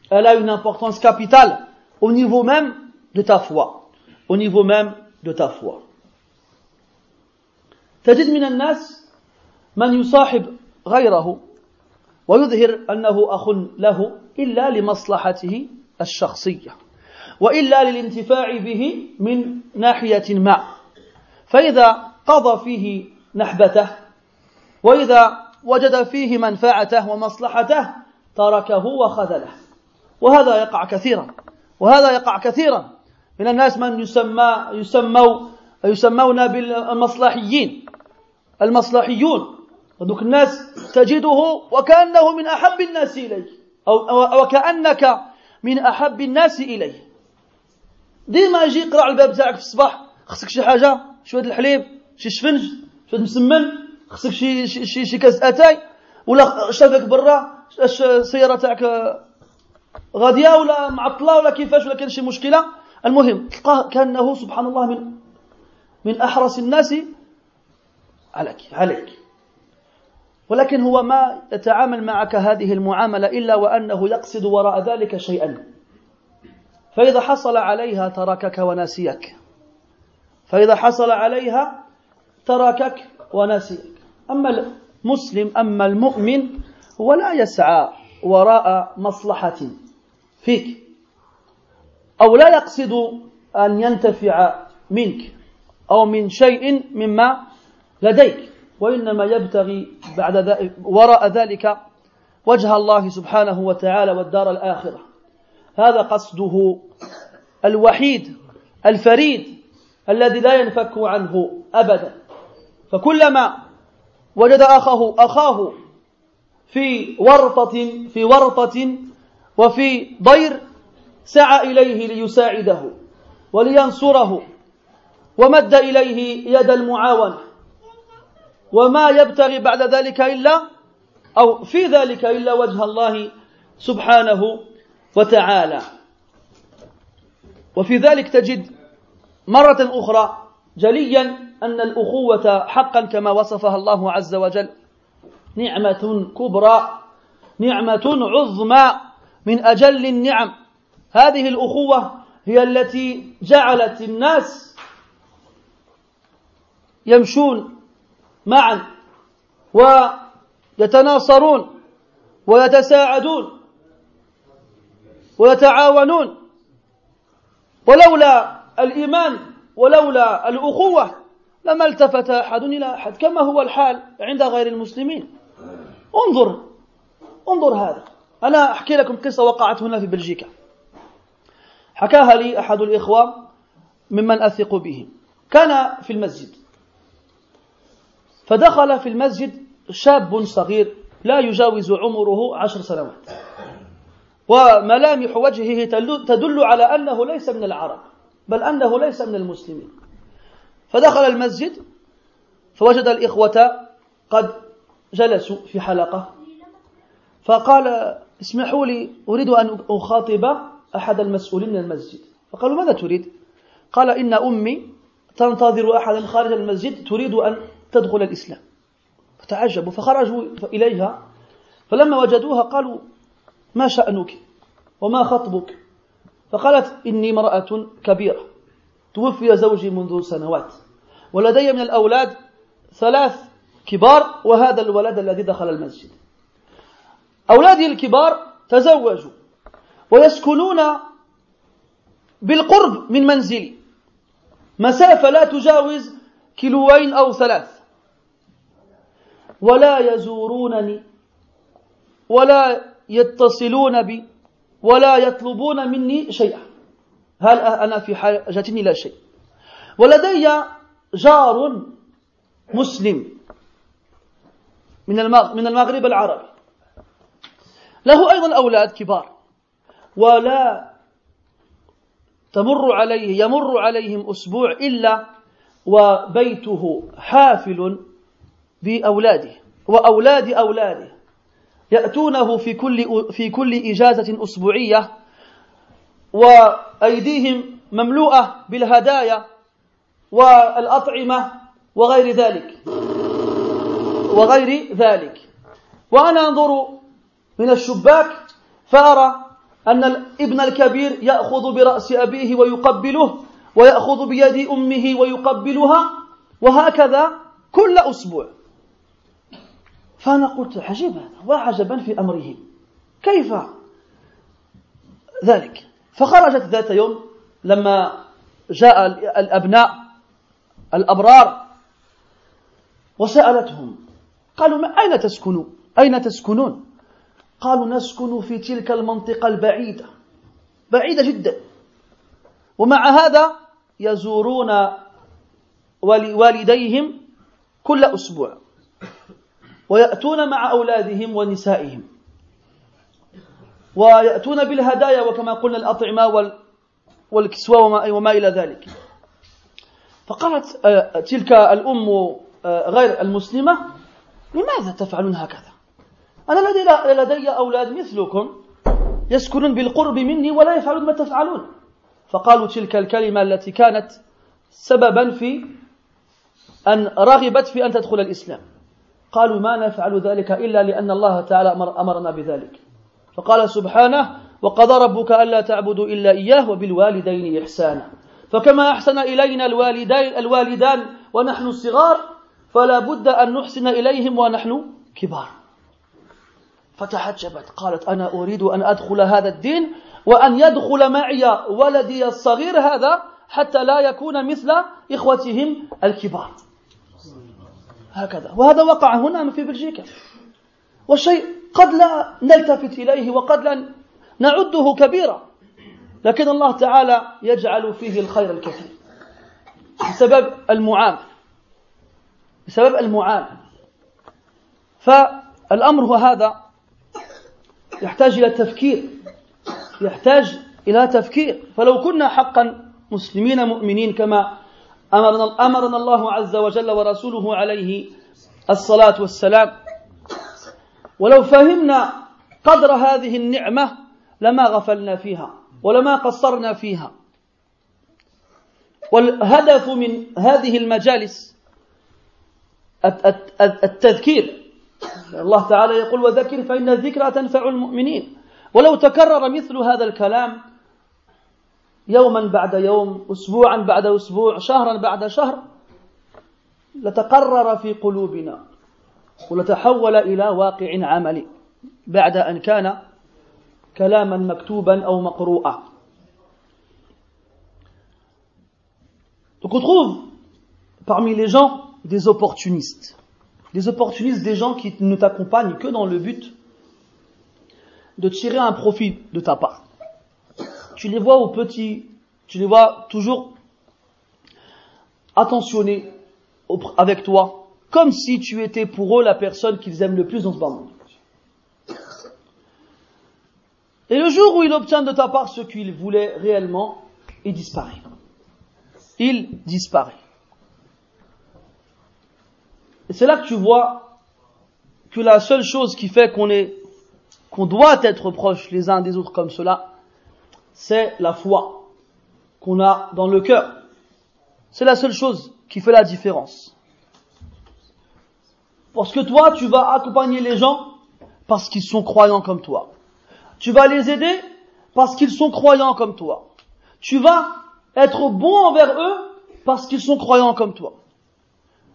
Speaker 1: elle a une importance capitale au niveau même de ta foi. Au niveau même de ta foi. تجد من الناس من يصاحب غيره ويظهر أنه أخ له إلا لمصلحته الشخصية وإلا للانتفاع به من ناحية ما فإذا قضى فيه نحبته وإذا وجد فيه منفعته ومصلحته تركه وخذله وهذا يقع كثيرا وهذا يقع كثيرا من الناس من يسمى يسموا يسمون بالمصلحيين المصلحيون. ودوك الناس تجده وكأنه من أحب الناس إليك أو, وكأنك من أحب الناس إليه ديما يجي يقرأ على الباب تاعك في الصباح خصك شي حاجة؟ شوية الحليب شي شفنج شوية مسمن خصك شي شي شي كاس أتاي ولا شافك برا السيارة تاعك غادية ولا معطلة ولا كيفاش ولا كاين شي مشكلة. المهم تلقاه كأنه سبحان الله من من أحرص الناس عليك عليك. ولكن هو ما يتعامل معك هذه المعاملة إلا وأنه يقصد وراء ذلك شيئا. فإذا حصل عليها تركك ونسيك فإذا حصل عليها تركك ونسيك أما المسلم أما المؤمن هو لا يسعى وراء مصلحة فيك. أو لا يقصد أن ينتفع منك أو من شيء مما لديك وإنما يبتغي بعد ذلك وراء ذلك وجه الله سبحانه وتعالى والدار الآخرة. هذا قصده الوحيد الفريد الذي لا ينفك عنه أبدا. فكلما وجد أخاه أخاه في ورطة في ورطة وفي ضير سعى إليه ليساعده ولينصره ومد إليه يد المعاونة وما يبتغي بعد ذلك إلا أو في ذلك إلا وجه الله سبحانه وتعالى. وفي ذلك تجد مرة أخرى جليا أن الأخوة حقا كما وصفها الله عز وجل نعمة كبرى نعمة عظمى من أجل النعم. هذه الأخوة هي التي جعلت الناس يمشون معا ويتناصرون ويتساعدون ويتعاونون. ولولا الإيمان ولولا الأخوة لما التفت أحد إلى أحد كما هو الحال عند غير المسلمين. انظر انظر هذا. أنا أحكي لكم قصة وقعت هنا في بلجيكا. حكاها لي أحد الإخوة ممن أثق بهم كان في المسجد. فدخل في المسجد شاب صغير لا يجاوز عمره عشر سنوات. وملامح وجهه تدل على أنه ليس من العرب بل أنه ليس من المسلمين. فدخل المسجد فوجد الإخوة قد جلسوا في حلقة. فقال اسمحوا لي أريد أن أخاطب أحد المسؤولين من المسجد. فقالوا ماذا تريد؟ قال إن أمي تنتظر أحدا خارج المسجد تريد أن تدخل الإسلام. فتعجبوا فخرجوا إليها. فلما وجدوها قالوا ما شأنك وما خطبك؟ فقالت إني امرأة كبيرة توفي زوجي منذ سنوات ولدي من الأولاد ثلاث كبار وهذا الولد الذي دخل المسجد. أولادي الكبار تزوجوا ويسكنون بالقرب من منزلي مسافة لا تجاوز كيلوين أو ثلاث. ولا يزورونني ولا يتصلون بي ولا يطلبون مني شيئا. هل أنا في حاجة إلى شيء؟ ولدي جار مسلم من من المغرب العربي. له أيضا أولاد كبار. ولا تمر عليه يمر عليهم أسبوع إلا وبيته حافل بأولاده وأولاد أولاده. يأتونه في كل في كل إجازة أسبوعية وأيديهم مملوءة بالهدايا والأطعمة وغير ذلك. وغير ذلك. وأنا أنظر من الشباك فأرى أن الابن الكبير يأخذ برأس أبيه ويقبله ويأخذ بيد أمه ويقبلها وهكذا كل أسبوع. فأنا قلت عجيب هذا وعجبا في أمره. كيف ذلك؟ فخرجت ذات يوم لما جاء الأبناء الأبرار وسألتهم قالوا ما أين تسكنون؟ أين تسكنون؟ قالوا نسكن في تلك المنطقة البعيدة بعيدة جدا. ومع هذا يزورون والديهم كل أسبوع ويأتون مع أولادهم ونسائهم. ويأتون بالهدايا وكما قلنا الأطعمة والكسوة وما إلى ذلك. فقالت آه، تلك الأم آه، غير المسلمة لماذا تفعلون هكذا؟ أنا لدي, لدي أولاد مثلكم يسكنون بالقرب مني ولا يفعلون ما تفعلون. فقالوا تلك الكلمة التي كانت سببا في أن رغبت في أن تدخل الإسلام. قالوا ما نفعل ذلك إلا لأن الله تعالى أمر أمرنا بذلك. فقال سبحانه وقضى ربك ألا تعبدوا إلا إياه وبالوالدين إحسانا. فكما أحسن إلينا الوالدين الوالدان ونحن صغار فلا بد أن نحسن إليهم ونحن كبار. فتحجبت قالت أنا أريد أن أدخل هذا الدين وأن يدخل معي ولدي الصغير هذا حتى لا يكون مثل إخوتهم الكبار. هكذا. وهذا وقع هنا في بلجيكا. والشيء قد لا نلتفت إليه وقد لا نعده كبيرا. لكن الله تعالى يجعل فيه الخير الكثير. بسبب المعامل بسبب المعامل فالأمر هو هذا. يحتاج إلى تفكير. يحتاج إلى تفكير. فلو كنا حقا مسلمين مؤمنين كما أمرنا, أمرنا الله عز وجل ورسوله عليه الصلاة والسلام. ولو فهمنا قدر هذه النعمة لما غفلنا فيها ولما قصرنا فيها. والهدف من هذه المجالس التذكير الله تعالى يقول وذكر فإن الذكرى تنفع المؤمنين ولو تكرر مثل هذا الكلام يوما بعد يوم اسبوعا بعد أسبوع شهرا بعد شهر لتقرر في قلوبنا ولتحول إلى واقع عملي بعد أن كان كلاما مكتوبا أو مقروءا Donc on trouve parmi les gens des opportunistes. Des opportunistes, des gens qui ne t'accompagnent que dans le but de tirer un profit de ta part tu les vois au petit, tu les vois toujours attentionnés avec toi, comme si tu étais pour eux la personne qu'ils aiment le plus dans ce monde. Et le jour où il obtient de ta part ce qu'il voulait réellement, il disparaît. Il disparaît. Et c'est là que tu vois que la seule chose qui fait qu'on est, qu'on doit être proches les uns des autres comme cela, c'est la foi qu'on a dans le cœur. C'est la seule chose qui fait la différence. Parce que toi, tu vas accompagner les gens parce qu'ils sont croyants comme toi. Tu vas les aider parce qu'ils sont croyants comme toi. Tu vas être bon envers eux parce qu'ils sont croyants comme toi.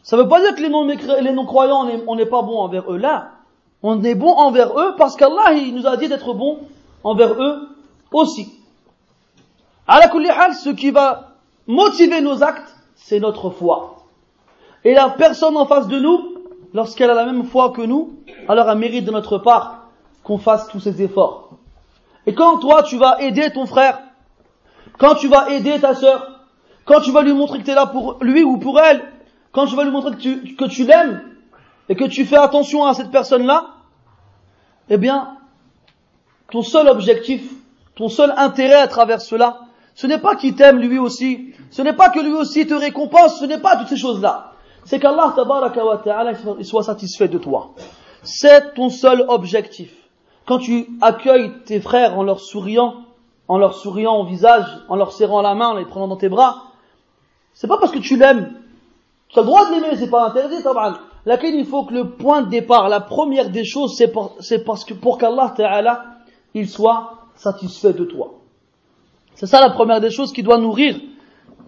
Speaker 1: Ça ne veut pas dire que les non-croyants, on n'est pas bon envers eux. Là, on est bon envers eux parce qu'Allah, il nous a dit d'être bon envers eux aussi. À la ce qui va motiver nos actes, c'est notre foi. Et la personne en face de nous, lorsqu'elle a la même foi que nous, alors elle mérite de notre part qu'on fasse tous ces efforts. Et quand toi, tu vas aider ton frère, quand tu vas aider ta sœur, quand tu vas lui montrer que tu es là pour lui ou pour elle, quand tu vas lui montrer que tu, que tu l'aimes et que tu fais attention à cette personne-là, eh bien, ton seul objectif, ton seul intérêt à travers cela, ce n'est pas qu'il t'aime lui aussi, ce n'est pas que lui aussi te récompense, ce n'est pas toutes ces choses-là. C'est qu'Allah wa ta'ala soit satisfait de toi. C'est ton seul objectif. Quand tu accueilles tes frères en leur souriant, en leur souriant au visage, en leur serrant la main, en les prenant dans tes bras, c'est pas parce que tu l'aimes, tu le droit de l'aimer, c'est pas interdit, taban. Laquelle il faut que le point de départ, la première des choses, c'est parce que pour qu'Allah Ta'ala, il soit satisfait de toi. C'est ça la première des choses qui doit nourrir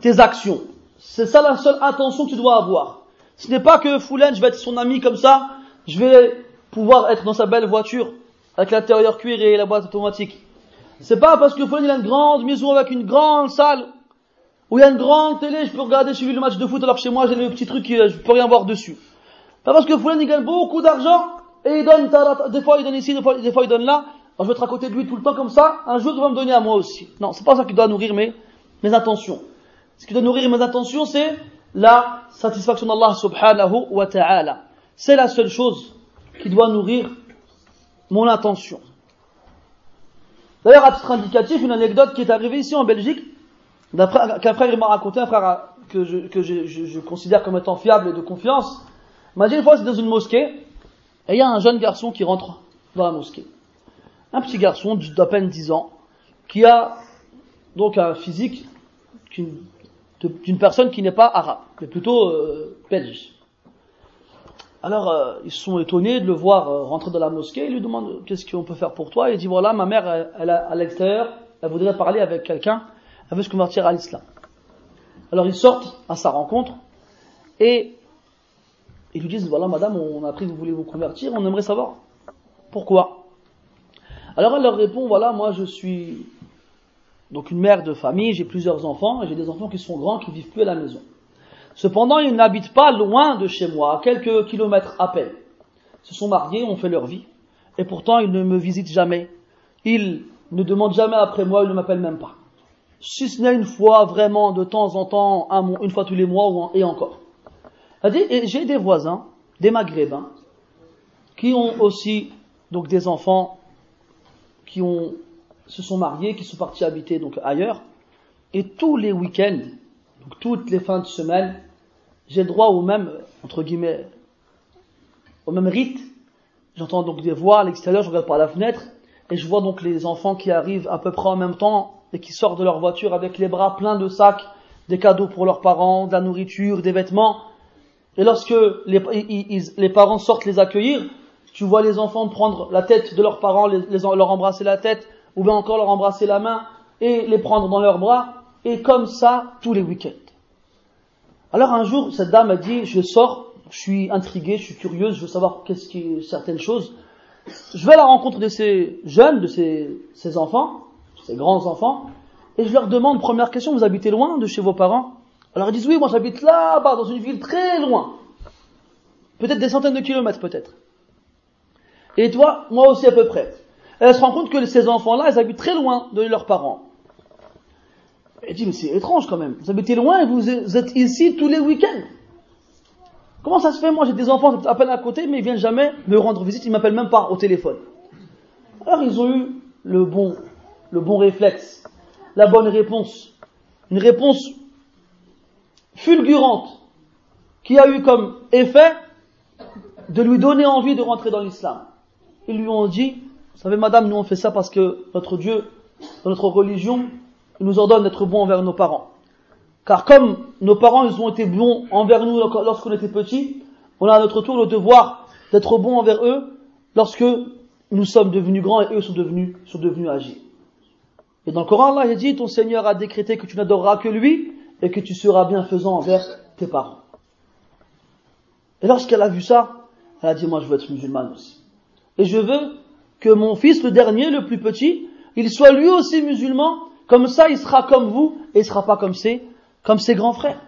Speaker 1: tes actions. C'est ça la seule attention que tu dois avoir. Ce n'est pas que Foulen, je vais être son ami comme ça, je vais pouvoir être dans sa belle voiture avec l'intérieur cuir et la boîte automatique. C'est pas parce que Foulen il a une grande maison avec une grande salle où il y a une grande télé, je peux regarder, suivre le match de foot alors chez moi j'ai le petit truc, je peux rien voir dessus. Pas parce que Foulen il gagne beaucoup d'argent et il donne, des fois il donne ici, des fois, des fois il donne là. Alors je vais être à côté de lui tout le temps comme ça, un jour il va me donner à moi aussi. Non, c'est pas ça qui doit nourrir mes, mes intentions. Ce qui doit nourrir mes intentions, c'est la satisfaction d'Allah subhanahu wa ta'ala. C'est la seule chose qui doit nourrir mon intention. D'ailleurs, à titre indicatif, une anecdote qui est arrivée ici en Belgique, qu'un frère m'a raconté, un frère que, je, considère comme étant fiable et de confiance, m'a dit une fois, c'est dans une mosquée, et il y a un jeune garçon qui rentre dans la mosquée. Un petit garçon d'à peine 10 ans, qui a donc un physique d'une personne qui n'est pas arabe, mais plutôt euh, belge. Alors, euh, ils sont étonnés de le voir euh, rentrer dans la mosquée, ils lui demandent qu'est-ce qu'on peut faire pour toi, il dit voilà, ma mère, elle, elle à l'extérieur, elle voudrait parler avec quelqu'un, veut se convertir à l'islam. Alors ils sortent à sa rencontre et ils lui disent voilà madame, on a appris que vous voulez vous convertir, on aimerait savoir pourquoi. Alors elle leur répond voilà moi je suis donc une mère de famille, j'ai plusieurs enfants et j'ai des enfants qui sont grands qui vivent plus à la maison. Cependant ils n'habitent pas loin de chez moi, à quelques kilomètres à peine. Ils se sont mariés, ont fait leur vie et pourtant ils ne me visitent jamais. Ils ne demandent jamais après moi, ils ne m'appellent même pas si ce n'est une fois vraiment de temps en temps, une fois tous les mois et encore. J'ai des voisins, des maghrébins, qui ont aussi donc des enfants qui ont, se sont mariés, qui sont partis habiter donc ailleurs, et tous les week-ends, donc toutes les fins de semaine, j'ai le droit au même, entre guillemets, au même rite. J'entends donc des voix à l'extérieur, je regarde par la fenêtre, et je vois donc les enfants qui arrivent à peu près en même temps et qui sortent de leur voiture avec les bras pleins de sacs, des cadeaux pour leurs parents, de la nourriture, des vêtements. Et lorsque les, parents sortent les accueillir, tu vois les enfants prendre la tête de leurs parents, leur embrasser la tête, ou bien encore leur embrasser la main, et les prendre dans leurs bras, et comme ça tous les week-ends. Alors un jour, cette dame a dit, je sors, je suis intriguée, je suis curieuse, je veux savoir qu'est-ce qui, certaines choses. Je vais à la rencontre de ces jeunes, de ces enfants, ces grands enfants, et je leur demande, première question, vous habitez loin de chez vos parents Alors ils disent, oui, moi j'habite là-bas, dans une ville très loin. Peut-être des centaines de kilomètres, peut-être. Et toi, moi aussi à peu près. elle se rend compte que ces enfants-là, ils habitent très loin de leurs parents. Elle dit, mais c'est étrange quand même. Vous habitez loin et vous êtes ici tous les week-ends. Comment ça se fait Moi, j'ai des enfants à peine à côté, mais ils viennent jamais me rendre visite, ils m'appellent même pas au téléphone. Alors, ils ont eu le bon le bon réflexe, la bonne réponse. Une réponse fulgurante qui a eu comme effet de lui donner envie de rentrer dans l'islam. Ils lui ont dit, vous savez madame, nous on fait ça parce que notre Dieu, notre religion, nous ordonne d'être bons envers nos parents. Car comme nos parents, ils ont été bons envers nous lorsqu'on était petits, on a à notre tour le devoir d'être bons envers eux lorsque nous sommes devenus grands et eux sont devenus, sont devenus. Et dans le Coran, Allah a dit, ton Seigneur a décrété que tu n'adoreras que lui et que tu seras bienfaisant envers tes parents. Et lorsqu'elle a vu ça, elle a dit, moi je veux être musulmane aussi. Et je veux que mon fils, le dernier, le plus petit, il soit lui aussi musulman, comme ça il sera comme vous et il sera pas comme ses, comme ses grands frères.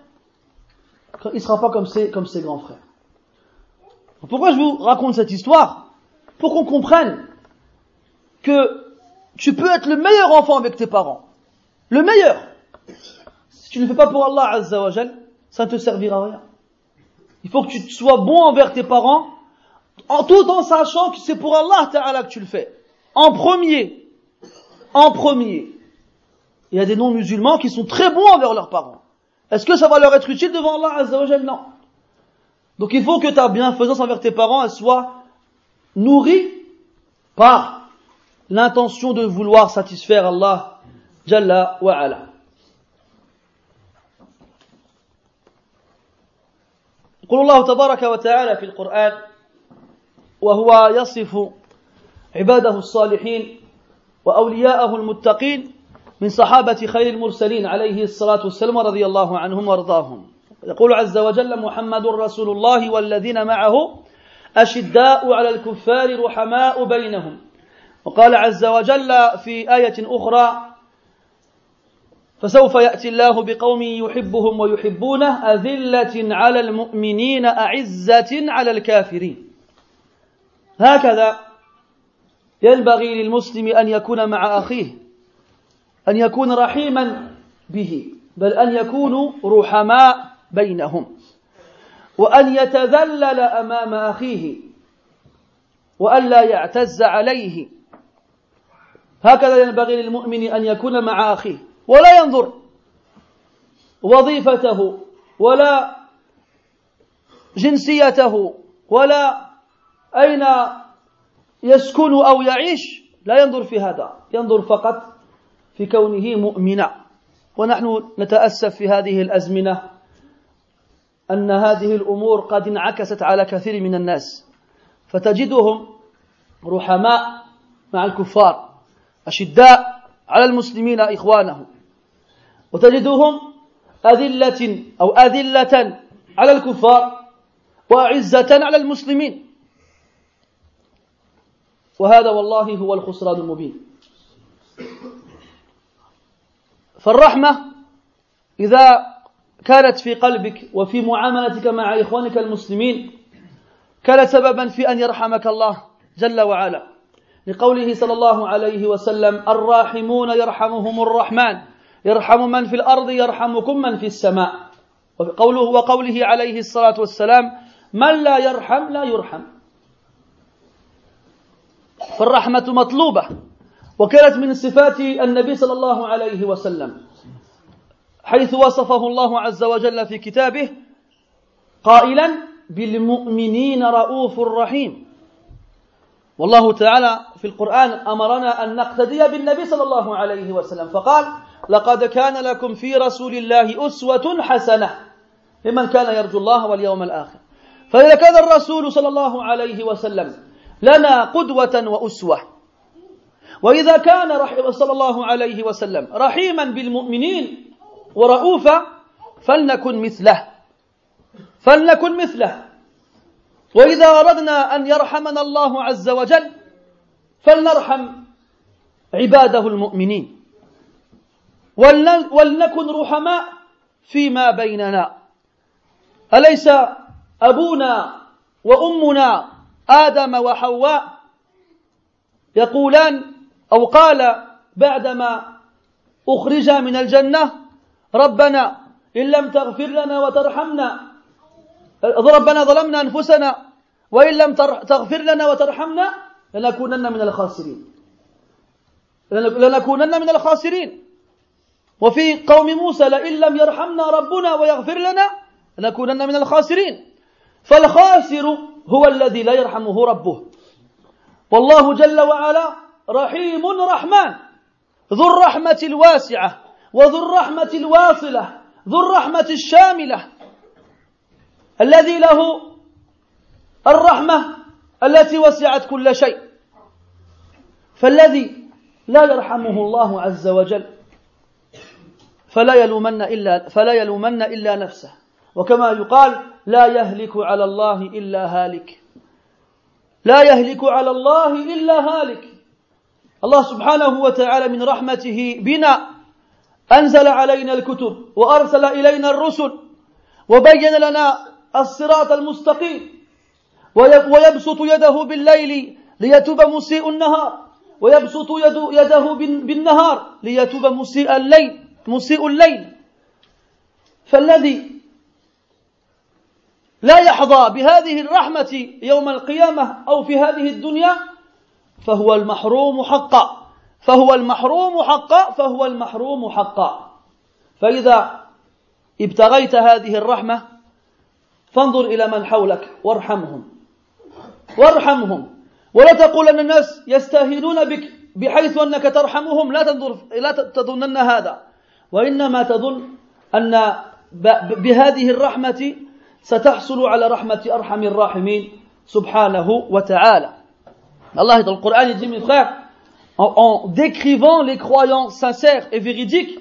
Speaker 1: Il sera pas comme ses, comme ses grands frères. Pourquoi je vous raconte cette histoire? Pour qu'on comprenne que tu peux être le meilleur enfant avec tes parents. Le meilleur. Si tu ne le fais pas pour Allah Azza wa ça ne te servira à rien. Il faut que tu sois bon envers tes parents, en tout en sachant que c'est pour Allah Ta'ala que tu le fais. En premier. En premier. Il y a des non-musulmans qui sont très bons envers leurs parents. Est-ce que ça va leur être utile devant Allah Azza wa Non. Donc il faut que ta bienfaisance envers tes parents, elle soit nourrie par l'intention de vouloir satisfaire Allah Jalla wa ala. يقول الله تبارك وتعالى في القرآن وهو يصف عباده الصالحين وأولياءه المتقين من صحابة خير المرسلين عليه الصلاة والسلام رضي الله عنهم وارضاهم يقول عز وجل محمد رسول الله والذين معه أشداء على الكفار رحماء بينهم وقال عز وجل في آية أخرى فسوف يأتي الله بقوم يحبهم ويحبونه أذلة على المؤمنين أعزة على الكافرين. هكذا ينبغي للمسلم أن يكون مع أخيه أن يكون رحيما به بل أن يكونوا رحماء بينهم وأن يتذلل أمام أخيه وأن لا يعتز عليه. هكذا ينبغي للمؤمن أن يكون مع أخيه ولا ينظر وظيفته ولا جنسيته ولا أين يسكن أو يعيش لا ينظر في هذا ينظر فقط في كونه مؤمنا. ونحن نتأسف في هذه الأزمنة أن هذه الأمور قد انعكست على كثير من الناس فتجدهم رحماء مع الكفار. أشداء على المسلمين إخوانهم وتجدهم أذلة أو أذلة على الكفار وأعزة على المسلمين. وهذا والله هو الخسران المبين. فالرحمة إذا كانت في قلبك وفي معاملتك مع إخوانك المسلمين كانت سببا في أن يرحمك الله جل وعلا. لقوله صلى الله عليه وسلم الراحمون يرحمهم الرحمن. يرحم من في الأرض يرحمكم من في السماء. وقوله وقوله عليه الصلاة والسلام من لا يرحم لا يرحم. فالرحمة مطلوبة. وكانت من صفات النبي صلى الله عليه وسلم. حيث وصفه الله عز وجل في كتابه قائلا بالمؤمنين رؤوف رحيم. والله تعالى في القرآن أمرنا أن نقتدي بالنبي صلى الله عليه وسلم. فقال لقد كان لكم في رسول الله أسوة حسنة. لمن كان يرجو الله واليوم الآخر. فإذا كان الرسول صلى الله عليه وسلم لنا قدوة وأسوة. وإذا كان صلى الله عليه وسلم رحيما بالمؤمنين ورؤوفا فلنكن مثله. فلنكن مثله. وإذا أردنا أن يرحمنا الله عز وجل فلنرحم عباده المؤمنين. ولنكن رحماء فيما بيننا. أليس أبونا وأمنا آدم وحواء يقولان أو قال بعدما أخرج من الجنة ربنا إن لم تغفر لنا وترحمنا ربنا ظلمنا أنفسنا وإن لم تغفر لنا وترحمنا لنكونن من الخاسرين. لنكونن من الخاسرين. وفي قوم موسى لئن لم يرحمنا ربنا ويغفر لنا لنكونن من الخاسرين. فالخاسر هو الذي لا يرحمه ربه. والله جل وعلا رحيم رحمن. ذو الرحمة الواسعة وذو الرحمة الواصلة ذو الرحمة الشاملة. الذي له الرحمة التي وسعت كل شيء. فالذي لا يرحمه الله عز وجل فلا يلومن إلا فلا يلومن إلا نفسه. وكما يقال لا يهلك على الله إلا هالك. لا يهلك على الله إلا هالك. الله سبحانه وتعالى من رحمته بنا أنزل علينا الكتب وأرسل إلينا الرسل وبين لنا الصراط المستقيم. ويبسط يده بالليل ليتوب مسيء النهار. ويبسط يده بالنهار ليتوب مسيء الليل مسيء الليل. فالذي لا يحظى بهذه الرحمة يوم القيامة أو في هذه الدنيا فهو المحروم حقا. فهو المحروم حقا فهو المحروم حقا. فإذا ابتغيت هذه الرحمة فانظر إلى من حولك وارحمهم. وارحمهم. ولا تقول أن الناس يستهينون بك بحيث أنك ترحمهم. لا تنظر لا تظنن هذا. وإنما تظن أن بهذه الرحمة ستحصل على رحمة أرحم الراحمين سبحانه وتعالى. Allah dans le Coran il dit en, en décrivant les croyants sincères et véridiques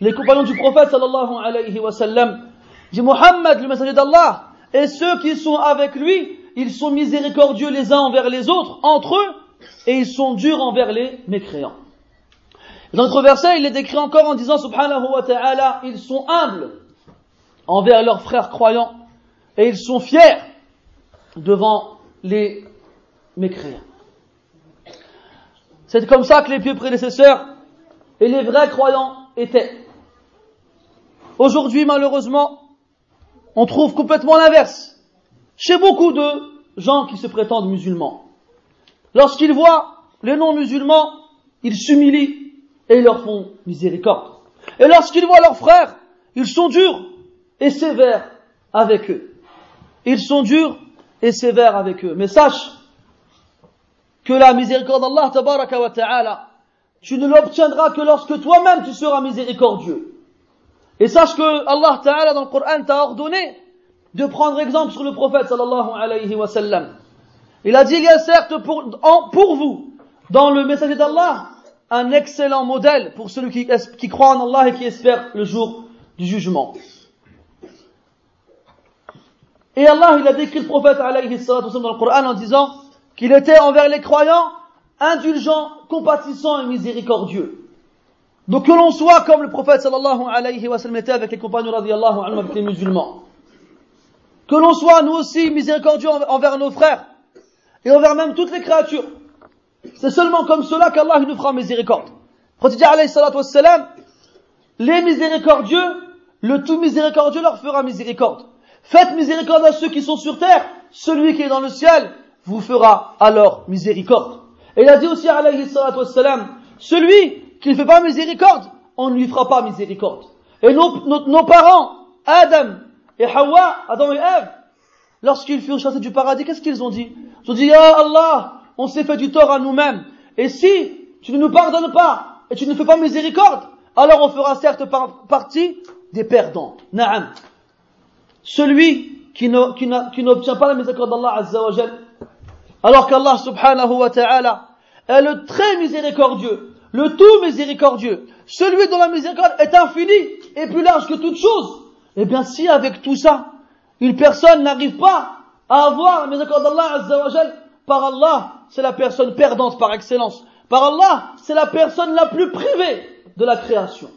Speaker 1: les compagnons du prophète sallallahu alayhi wa sallam dit Muhammad le messager d'Allah et ceux qui sont avec lui ils sont miséricordieux les uns envers les autres entre eux et ils sont durs envers les mécréants dans notre verset il les décrit encore en disant subhanahu wa ta'ala ils sont humbles envers leurs frères croyants et ils sont fiers devant les mécréants. C'est comme ça que les pieux prédécesseurs et les vrais croyants étaient. Aujourd'hui, malheureusement, on trouve complètement l'inverse. Chez beaucoup de gens qui se prétendent musulmans. Lorsqu'ils voient les non-musulmans, ils s'humilient et ils leur font miséricorde. Et lorsqu'ils voient leurs frères, ils sont durs et sévères avec eux. Ils sont durs et sévères avec eux. Mais sache que la miséricorde d'Allah ta'ala, tu ne l'obtiendras que lorsque toi-même tu seras miséricordieux. Et sache que Allah ta'ala dans le Coran t'a ordonné de prendre exemple sur le prophète sallallahu alayhi wa sallam. Il a dit, il y a certes pour, vous, dans le message d'Allah, un excellent modèle pour celui qui, croit en Allah et qui espère le jour du jugement. Et Allah, il a décrit le prophète alayhi dans le Coran en disant qu'il était envers les croyants indulgent, compatissant et miséricordieux. Donc que l'on soit comme le prophète sallallahu alayhi wa sallam était avec les compagnons radiallahu anhu avec les musulmans. Que l'on soit nous aussi miséricordieux envers nos frères et envers même toutes les créatures. C'est seulement comme cela qu'Allah nous fera miséricorde. Prophète alayhi salatu les miséricordieux, le tout miséricordieux leur fera miséricorde. Faites miséricorde à ceux qui sont sur terre, celui qui est dans le ciel vous fera alors miséricorde. Et il a dit aussi, alayhi salatu wassalam, celui qui ne fait pas miséricorde, on ne lui fera pas miséricorde. Et nos, parents, Adam et Hawa, Adam et Ève, lorsqu'ils furent chassés du paradis, qu'est-ce qu'ils ont dit? Ils ont dit, Allah, on s'est fait du tort à nous-mêmes. Et si tu ne nous pardonnes pas et tu ne fais pas miséricorde, alors on fera certes partie des perdants. Naam celui qui n'obtient pas la miséricorde d'Allah Azza alors qu'Allah subhanahu wa ta'ala est le très miséricordieux, le tout miséricordieux, celui dont la miséricorde est infinie et plus large que toute chose, eh bien si avec tout ça, une personne n'arrive pas à avoir la miséricorde d'Allah par Allah, c'est la personne perdante par excellence. Par Allah, c'est la personne la plus privée de la création.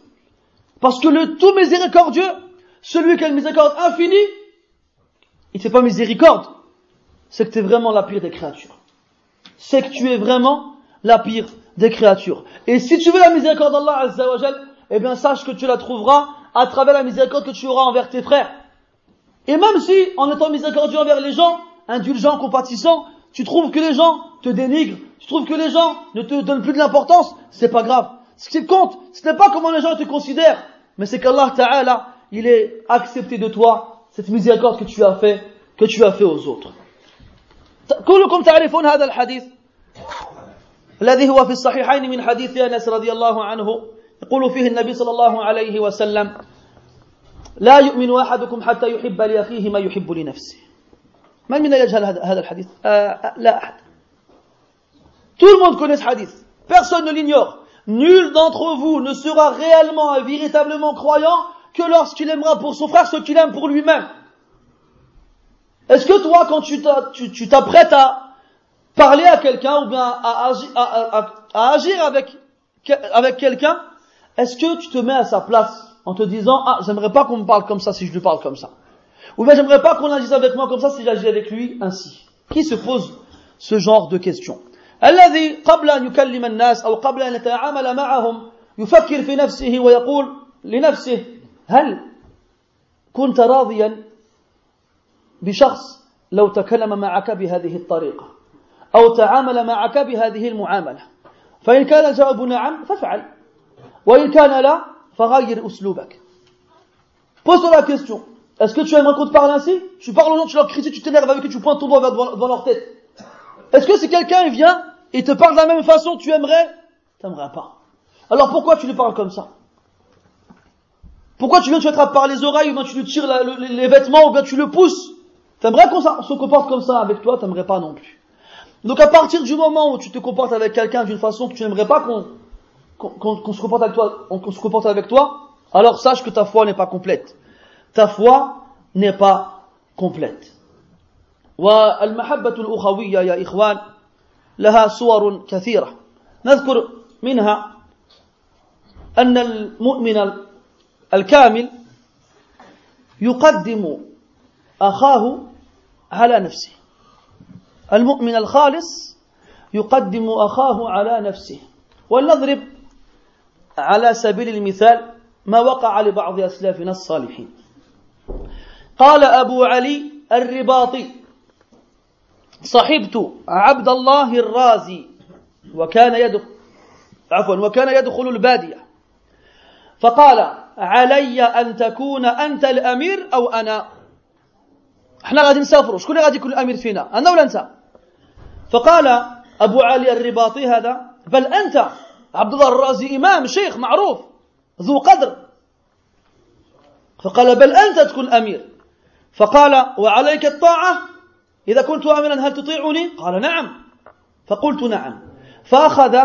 Speaker 1: Parce que le tout miséricordieux, celui qui a une miséricorde infinie, il ne fait pas miséricorde. C'est que tu es vraiment la pire des créatures. C'est que tu es vraiment la pire des créatures. Et si tu veux la miséricorde d'Allah Azza wa eh bien sache que tu la trouveras à travers la miséricorde que tu auras envers tes frères. Et même si, en étant miséricordieux envers les gens, indulgent, compatissant, tu trouves que les gens te dénigrent, tu trouves que les gens ne te donnent plus de l'importance, c'est pas grave. Ce qui compte, ce n'est pas comment les gens te considèrent, mais c'est qu'Allah Ta'ala, il est accepté de toi cette miséricorde que tu as fait, que tu as fait aux autres. كلكم تعرفون هذا الحديث الذي هو في الصحيحين من حديث انس رضي الله عنه يقول فيه النبي صلى الله عليه وسلم لا يؤمن احدكم حتى يحب لاخيه ما يحب لنفسه من منا يجهل هذا الحديث آه, آه، لا احد Tout le monde connaît ce hadith. Personne ne l'ignore. Nul d'entre vous ne sera réellement et véritablement croyant que lorsqu'il aimera pour son frère ce qu'il aime pour lui-même. Est-ce que toi, quand tu t'apprêtes à parler à quelqu'un ou bien à, agir avec, avec quelqu'un, est-ce que tu te mets à sa place en te disant, ah, j'aimerais pas qu'on me parle comme ça si je lui parle comme ça. Ou bien j'aimerais pas qu'on agisse avec moi comme ça si j'agis avec lui ainsi. Qui se pose ce genre de questions الذي قبل أن يكلم الناس أو قبل أن يتعامل معهم يفكر في نفسه ويقول لنفسه هل كنت راضيا بشخص لو تكلم معك بهذه الطريقة أو تعامل معك بهذه المعاملة فإن كان الجواب نعم فافعل وإن كان لا فغير أسلوبك Pose-toi la question. Est-ce que tu aimerais qu'on te parle ainsi Tu parles aux gens, tu leur critiques, tu t'énerves avec eux, tu pointes ton doigt devant, devant leur tête. Est-ce que si quelqu'un vient et te parle de la même façon, tu aimerais T'aimerais pas. Alors pourquoi tu lui parles comme ça Pourquoi tu viens, tu attrapes par les oreilles, ou bien tu lui tires la, le, les vêtements, ou bien tu le pousses T'aimerais qu'on se comporte comme ça avec toi, t'aimerais pas non plus. Donc à partir du moment où tu te comportes avec quelqu'un d'une façon que tu n'aimerais pas qu'on qu'on qu se comporte avec toi, qu'on se comporte avec toi, alors sache que ta foi n'est pas complète. Ta foi n'est pas complète. والمحبة الأخوية يا إخوان لها صور كثيرة نذكر منها أن المؤمن الكامل يقدم أخاه على نفسه المؤمن الخالص يقدم أخاه على نفسه. ولنضرب على سبيل المثال ما وقع لبعض أسلافنا الصالحين. قال أبو علي الرباطي صحبت عبد الله الرازي وكان يدخل عفوا وكان يدخل البادية. فقال علي أن تكون أنت الأمير أو أنا؟ إحنا غادي نسافروا شكون غادي يكون الأمير فينا أنا ولا أنت؟ فقال أبو علي الرباطي هذا بل أنت عبد الله الرازي إمام شيخ معروف ذو قدر. فقال بل أنت تكون أمير. فقال وعليك الطاعة؟ إذا كنت أميرا هل تطيعني؟ قال نعم. فقلت نعم. فأخذ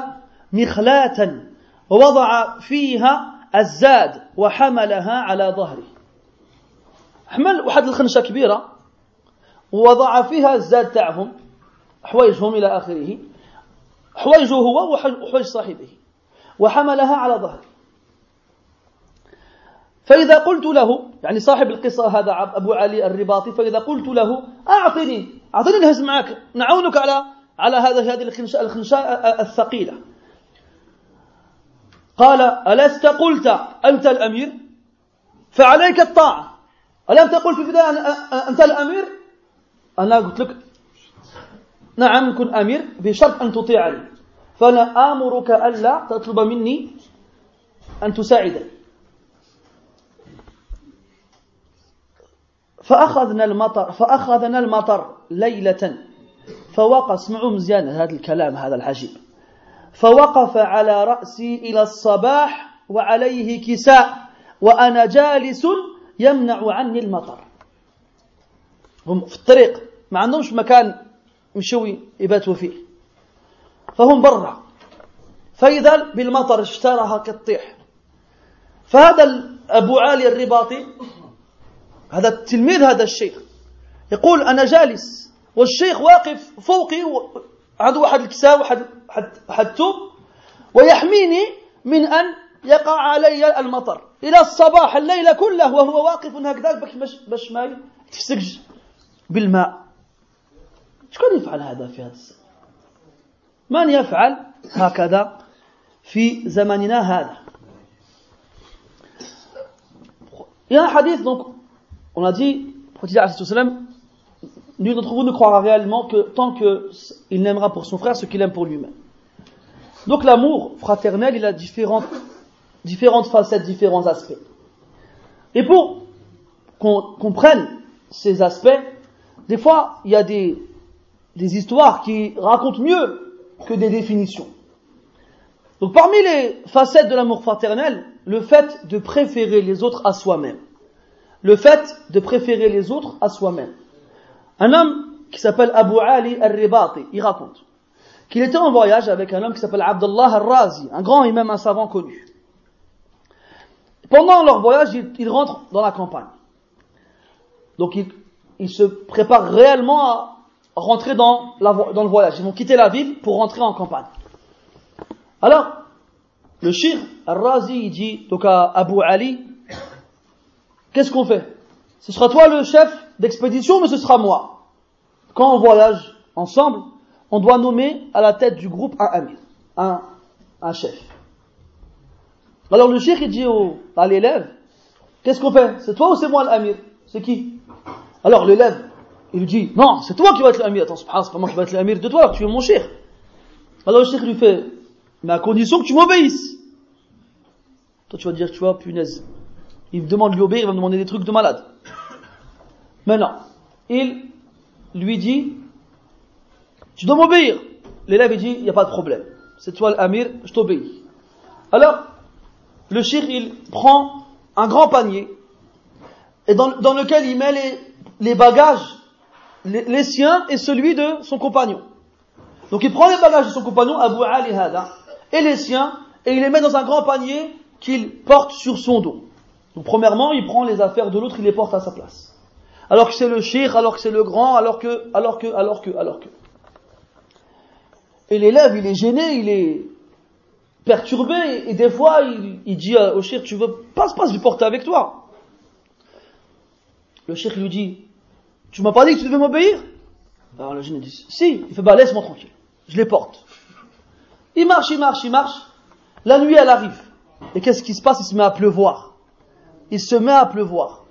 Speaker 1: مخلاة ووضع فيها الزاد وحملها على ظهره. حمل واحد الخنشة كبيرة ووضع فيها الزاد تاعهم. حويجهم إلى آخره. حويجه هو وحويج صاحبه. وحملها على ظهره. فإذا قلت له يعني صاحب القصة هذا أبو علي الرباطي فإذا قلت له أعطني أعطني الهز معك. نعاونك على على هذا هذه الخنشاء الثقيلة. قال ألست قلت أنت الأمير؟ فعليك الطاعة. ألم تقل في البداية أنت الأمير؟ أنا قلت لك نعم كن أمير بشرط أن تطيعني فأنا آمرك ألا تطلب مني أن تساعدني. فأخذنا المطر فأخذنا المطر ليلة. فوقف اسمعوا مزيان هذا الكلام هذا العجيب. فوقف على رأسي إلى الصباح وعليه كساء وأنا جالس يمنع عني المطر. هم في الطريق ما عندهمش مكان مشوي يباتوا فيه. فهم برا. فإذا بالمطر اشتراها كالطيح. فهذا أبو علي الرباطي هذا التلميذ هذا الشيخ يقول أنا جالس والشيخ واقف فوقي عنده واحد الكساء واحد واحد توب ويحميني من أن يقع علي المطر. إلى الصباح الليل كله وهو واقف هكذا باش باش ما يتفسكش بالماء. شكون يفعل هذا في هذا الزمن من يفعل هكذا في زمننا هذا يا حديث donc on a dit prophète alayhi salam nul d'entre vous ne croira réellement que tant qu'il n'aimera pour son frère ce qu'il aime pour lui-même donc l'amour fraternel il a différentes différentes facettes différents aspects et pour qu'on comprenne ces aspects des fois il y a des des histoires qui racontent mieux que des définitions. Donc parmi les facettes de l'amour fraternel, le fait de préférer les autres à soi-même. Le fait de préférer les autres à soi-même. Un homme qui s'appelle Abu Ali al-Ribati, il raconte qu'il était en voyage avec un homme qui s'appelle Abdullah al-Razi, un grand et même un savant connu. Pendant leur voyage, ils, rentrent dans la campagne. Donc ils, se préparent réellement à rentrer dans, dans le voyage. Ils vont quitter la ville pour rentrer en campagne. Alors, le shir al-Razi, dit donc à Abu Ali, qu'est-ce qu'on fait? Ce sera toi le chef d'expédition, mais ce sera moi. Quand on voyage ensemble, on doit nommer à la tête du groupe un amir, un, un chef. Alors le shir il dit au, à l'élève, qu'est-ce qu'on fait? C'est toi ou c'est moi l'amir? C'est qui? Alors l'élève, il dit, non, c'est toi qui vas être l'amir. Attends, c'est pas moi qui vais être l'amir de toi, tu es mon shir. Alors le shir lui fait, mais à condition que tu m'obéisses. Toi tu vas dire, tu vois, punaise. Il me demande de lui obéir, il va me demander des trucs de malade. Maintenant, il lui dit, tu dois m'obéir. L'élève il dit, il n'y a pas de problème. C'est toi l'amir, je t'obéis. Alors, le shir, il prend un grand panier, et dans, lequel il met les, bagages, les, siens et celui de son compagnon. Donc il prend les bagages de son compagnon, Abu Ali Hada, et les siens, et il les met dans un grand panier qu'il porte sur son dos. Donc premièrement, il prend les affaires de l'autre, il les porte à sa place. Alors que c'est le shir, alors que c'est le grand, alors que, alors que, alors que, alors que. Et l'élève, il est gêné, il est perturbé, et des fois, il, dit au shir, tu veux, passe, passe, je vais porter avec toi. Le shir lui dit, tu m'as pas dit que tu devais m'obéir? Alors le gêné dit, si, il fait, bah laisse-moi tranquille, je les porte. Il marche, il marche, il marche, la nuit elle arrive, et qu'est-ce qui se passe? Il se met à pleuvoir. Il se met à pleuvoir.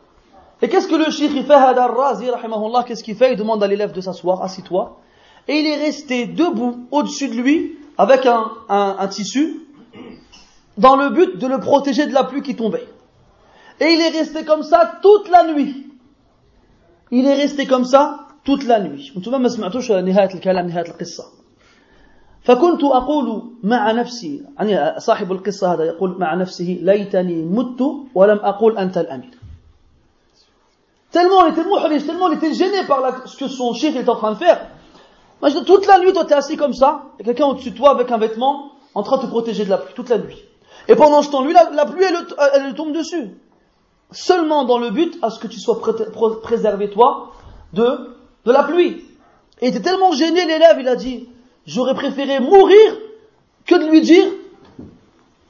Speaker 1: Et qu'est-ce que le shir il fait qu'est-ce qu'il fait? Il demande à l'élève de s'asseoir, assis-toi. Et il est resté debout au-dessus de lui avec un, tissu dans le but de le protéger de la pluie qui tombait. Et il est resté comme ça toute la nuit. Il est resté comme ça toute la nuit. فكنت أقول مع نفسي يعني صاحب القصة هذا يقول مع نفسه ليتني مت ولم أقول أنت الأمير Tellement il était muhrish, tellement il était gêné par la, ce que son chef est en train de faire. Moi, toute la nuit, toi, t'es assis comme ça, et quelqu'un au-dessus de toi avec un vêtement, en train de te protéger de la pluie, toute la nuit. Et pendant ce temps, lui, la, la pluie, elle, elle, elle, tombe dessus. Seulement dans le but à ce que tu sois pré préservé, toi, de, de la pluie. Et il était tellement gêné, l'élève, il a dit, j'aurais préféré mourir que de lui dire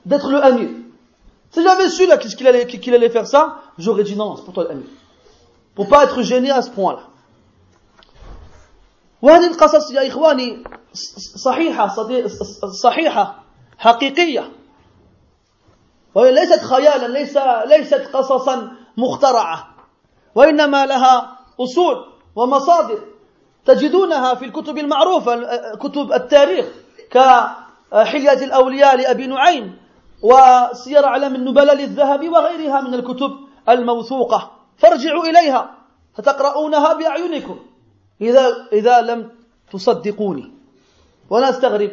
Speaker 1: d'être le amir. Si j'avais su là qu'il allait, qu'il allait faire ça, j'aurais dit non, c'est pour toi l'amir. Pour pas être gêné à ce point-là. وهذه القصص يا إخواني صحيحة صحيحة حقيقية وهي ليست خيالا ليس ليست قصصا مخترعة. وإنما لها أصول ومصادر تجدونها في الكتب المعروفة كتب التاريخ كحلية الأولياء لأبي نعيم وسير أعلام النبلاء للذهبي وغيرها من الكتب الموثوقة. فارجعوا إليها فتقرؤونها بأعينكم. إذا, إذا لم تصدقوني. ولا أستغرب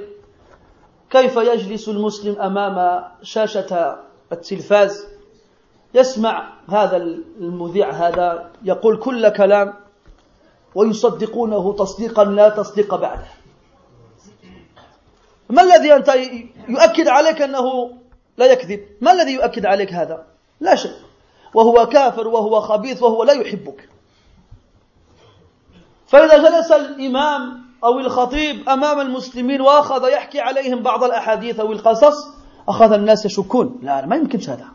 Speaker 1: كيف يجلس المسلم أمام شاشة التلفاز يسمع هذا المذيع هذا يقول كل كلام ويصدقونه تصديقا لا تصديق بعده. ما الذي أنت يؤكد عليك أنه لا يكذب؟ ما الذي يؤكد عليك هذا؟ لا شيء. وهو كافر وهو خبيث وهو لا يحبك. فإذا جلس الإمام أو الخطيب أمام المسلمين وأخذ يحكي عليهم بعض الأحاديث أو القصص أخذ الناس يشكون لا ما يمكنش هذا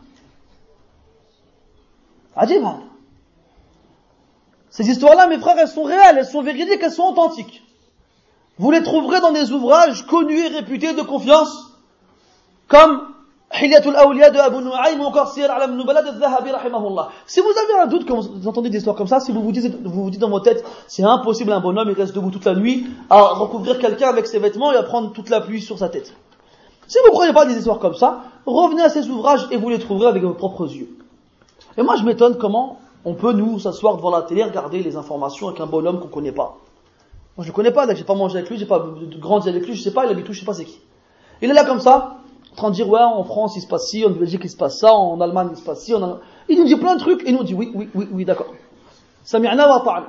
Speaker 1: عجيب هذا Ces histoires-là, mes frères, elles sont réelles, elles sont véridiques, elles sont authentiques. Vous les trouverez dans des ouvrages connus et réputés de confiance, comme Hilyatul Awliya de Abu Nu'aym ou encore Sir Alam Nubala de Zahabi rahimahullah. Si vous avez un doute quand vous entendez des histoires comme ça, si vous vous dites, vous vous dites dans votre tête, c'est impossible un bonhomme, il reste debout toute la nuit, à recouvrir quelqu'un avec ses vêtements et à prendre toute la pluie sur sa tête. Si vous ne croyez pas des histoires comme ça, revenez à ces ouvrages et vous les trouverez avec vos propres yeux. Et moi je m'étonne comment on peut nous s'asseoir devant la télé, regarder les informations avec un bonhomme qu'on ne connaît pas. Moi, je le connais pas, j'ai pas mangé avec lui, j'ai pas grandi avec lui, je sais pas, il habite où, je sais pas c'est qui. Il est là comme ça, en train de dire, ouais, en France, il se passe ci, en Belgique, il se passe ça, en Allemagne, il se passe ci, en... il nous dit plein de trucs, et nous dit, oui, oui, oui, oui, d'accord. Sami'na wa ta'ala.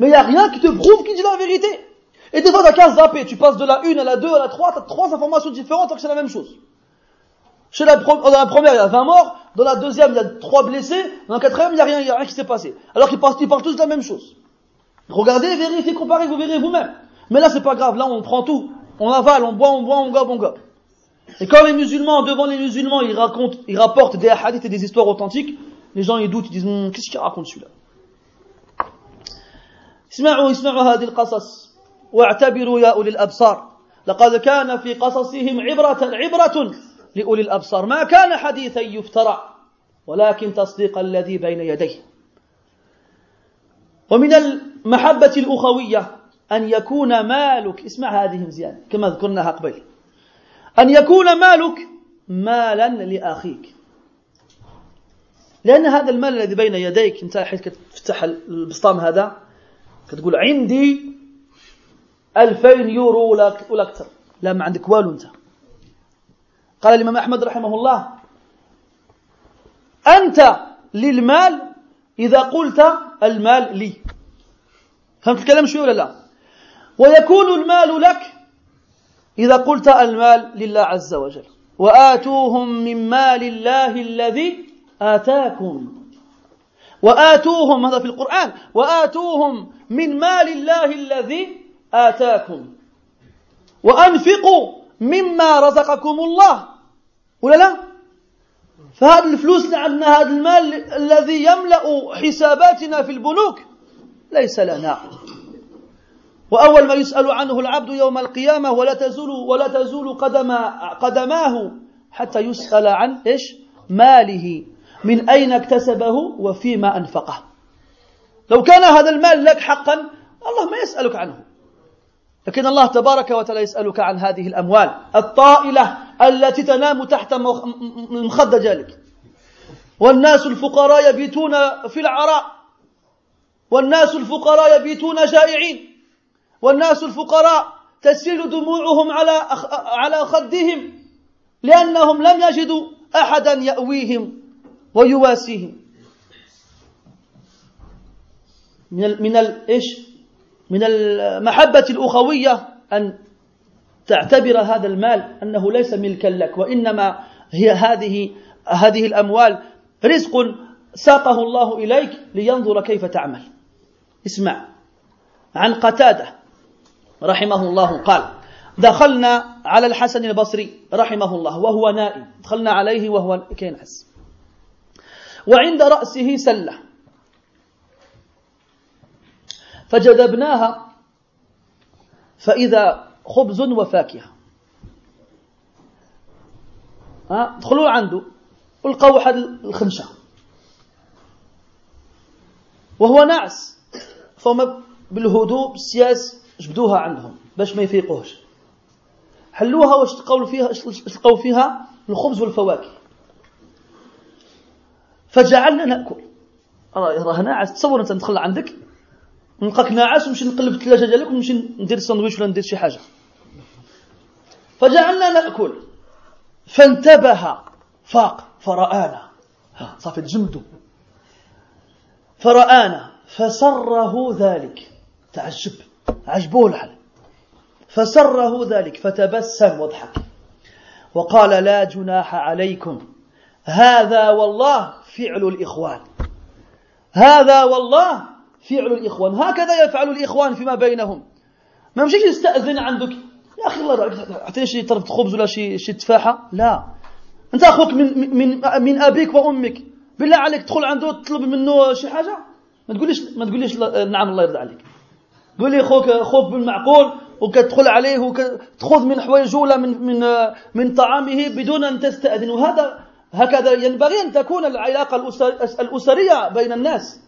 Speaker 1: Mais il n'y a rien qui te prouve qu'il dit la vérité. Et des fois, t'as qu'à zapper, tu passes de la une à la deux à la trois, t'as trois informations différentes, alors que c'est la même chose. Chez la, dans la première, il y a 20 morts, dans la deuxième, il y a trois blessés, dans la quatrième, il n'y a rien, il y a rien qui s'est passé. Alors qu'ils parlent, tous de la même chose. Regardez, vérifiez, comparez, vous verrez vous-même. Mais là, c'est pas grave. Là, on prend tout. On avale, on boit, on boit, on gobe, on gobe. Et quand les musulmans, devant les musulmans, ils racontent, ils rapportent des hadiths et des histoires authentiques, les gens, ils doutent, ils disent, hum, qu'est-ce qu'il raconte celui-là? واعتبروا يا أولي الأبصار. لقد كان في قصصهم عبرة عبرة لأولي الأبصار. ما كان حديثا يفترى ولكن تصديق الذي بين يديه. ومن المحبة الأخوية أن يكون مالك اسمع هذه مزيان كما ذكرناها قبل أن يكون مالك مالا لأخيك. لأن هذا المال الذي بين يديك أنت حيث تفتح البسطام هذا كتقول عندي ألفين يورو ولا ولا أكثر. لا ما عندك والو أنت. قال الإمام أحمد رحمه الله أنت للمال إذا قلت المال لي. فهمت الكلام شوي ولا لا؟ ويكون المال لك إذا قلت المال لله عز وجل. وآتوهم من مال الله الذي آتاكم. وآتوهم هذا في القرآن وآتوهم من مال الله الذي آتاكم. وأنفقوا مما رزقكم الله. ولا لا؟ فهذه الفلوس عندنا هذا المال الذي يملأ حساباتنا في البنوك ليس لنا. وأول ما يسأل عنه العبد يوم القيامة ولا تزول ولا تزول قدم قدماه حتى يسأل عن إيش؟ ماله. من أين اكتسبه وفيما أنفقه. لو كان هذا المال لك حقا الله ما يسألك عنه. لكن الله تبارك وتعالى يسألك عن هذه الأموال الطائلة التي تنام تحت مخدة جالك. والناس الفقراء يبيتون في العراء. والناس الفقراء يبيتون جائعين والناس الفقراء تسيل دموعهم على على خدهم لأنهم لم يجدوا أحدا يأويهم ويواسيهم. من من إيش؟ من المحبة الأخوية أن تعتبر هذا المال أنه ليس ملكا لك وإنما هي هذه هذه الأموال رزق ساقه الله إليك لينظر كيف تعمل. اسمع عن قتادة رحمه الله قال دخلنا على الحسن البصري رحمه الله وهو نائم. دخلنا عليه وهو كينعس وعند رأسه سلة. فجذبناها. فإذا خبز وفاكهة. ها دخلوا عنده ولقوا واحد الخنشة. وهو ناعس. فهم بالهدوء بالسياس جبدوها عندهم باش ما يفيقوهش. حلوها واش فيها تلقاو فيها الخبز والفواكه. فجعلنا نأكل. راه ناعس تصور أنت ندخل عندك نلقاك ناعس ونمشي نقلب الثلاجة ديالك ونمشي ندير ساندويتش ولا ندير شي حاجة. فجعلنا نأكل. فانتبه. فاق. فرآنا. صافي تجمدوا. فرآنا. فسره ذلك. تعجب. عجبوه الحال فسره ذلك. فتبسم وضحك وقال لا جناح عليكم. هذا والله فعل الإخوان. هذا والله فعل الإخوان. هكذا يفعل الإخوان فيما بينهم. ما مشيش يستأذن عندك. يا أخي الله أعطيني شي طرف خبز ولا شي شي تفاحة. لا. أنت أخوك من من من أبيك وأمك. بالله عليك تدخل عنده تطلب منه شي حاجة؟ ما تقوليش ما تقوليش نعم الله يرضى عليك. قول لي خوك خوك بالمعقول وكتدخل عليه وتأخذ من حوايجه ولا من من من طعامه بدون أن تستأذن. وهذا هكذا ينبغي أن تكون العلاقة الأسرية بين الناس.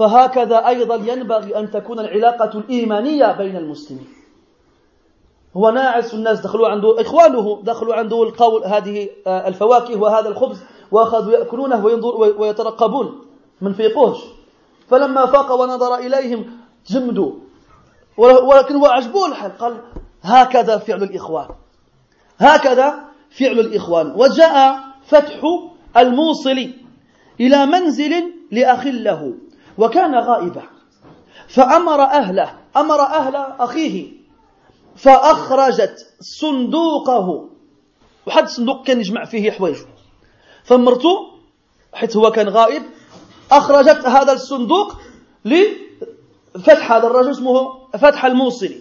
Speaker 1: فهكذا أيضا ينبغي أن تكون العلاقة الإيمانية بين المسلمين. هو ناعس الناس دخلوا عنده إخوانه دخلوا عنده القول هذه آه، الفواكه وهذا الخبز وأخذوا يأكلونه وينظر ويترقبون من فيقوش فلما فاق ونظر إليهم جمدوا. ولكن هو عجبه الحال قال هكذا فعل الإخوان. هكذا فعل الإخوان. وجاء فتح الموصل إلى منزل لأخ له. وكان غائبا. فأمر أهله أمر أهل أخيه فأخرجت صندوقه. وحد الصندوق كان يجمع فيه حوايجه. فمرته حيث هو كان غائب أخرجت هذا الصندوق لفتح هذا الرجل اسمه فتح الموصلي.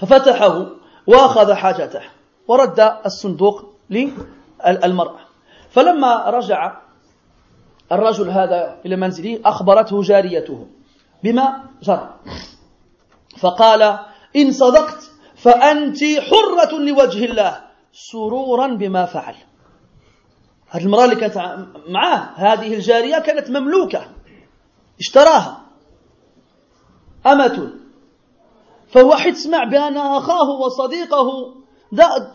Speaker 1: ففتحه وأخذ حاجته ورد الصندوق للمرأة. فلما رجع الرجل هذا إلى منزله أخبرته جاريته بما جرى. فقال إن صدقت فأنت حرة لوجه الله سرورا بما فعل. هذه المرأة اللي كانت معاه هذه الجارية كانت مملوكة اشتراها. أمة. حيث سمع بأن أخاه وصديقه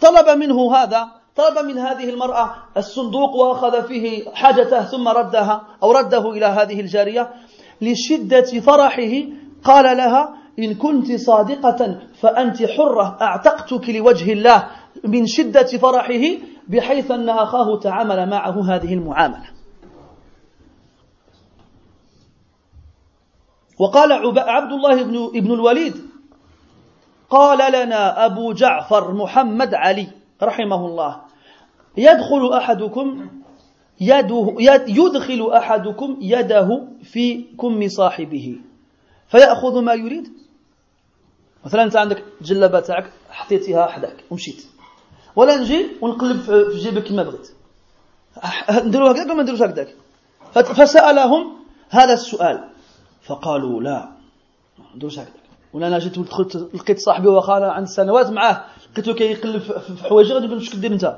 Speaker 1: طلب منه هذا طلب من هذه المرأة الصندوق وأخذ فيه حاجته ثم ردها أو رده إلى هذه الجارية لشدة فرحه. قال لها إن كنت صادقة فأنت حرة. أعتقتك لوجه الله. من شدة فرحه بحيث أن أخاه تعامل معه هذه المعاملة. وقال عبد الله بن, ابن الوليد قال لنا أبو جعفر محمد علي رحمه الله. يدخل أحدكم يده يدخل أحدكم يده في كم صاحبه. فيأخذ ما يريد. مثلا أنت عندك جلبة تاعك حطيتيها حداك ومشيت. ولا نجي ونقلب في جيبك كما بغيت. نديروا هكذاك ولا ما نديروش هكذاك؟ فسألهم هذا السؤال. فقالوا لا ما نديروش هكذاك. ولا أنا جيت ودخلت لقيت صاحبي واخا عند سنوات معاه لقيته كيقلب في حوايجي غادي نقول له دير أنت؟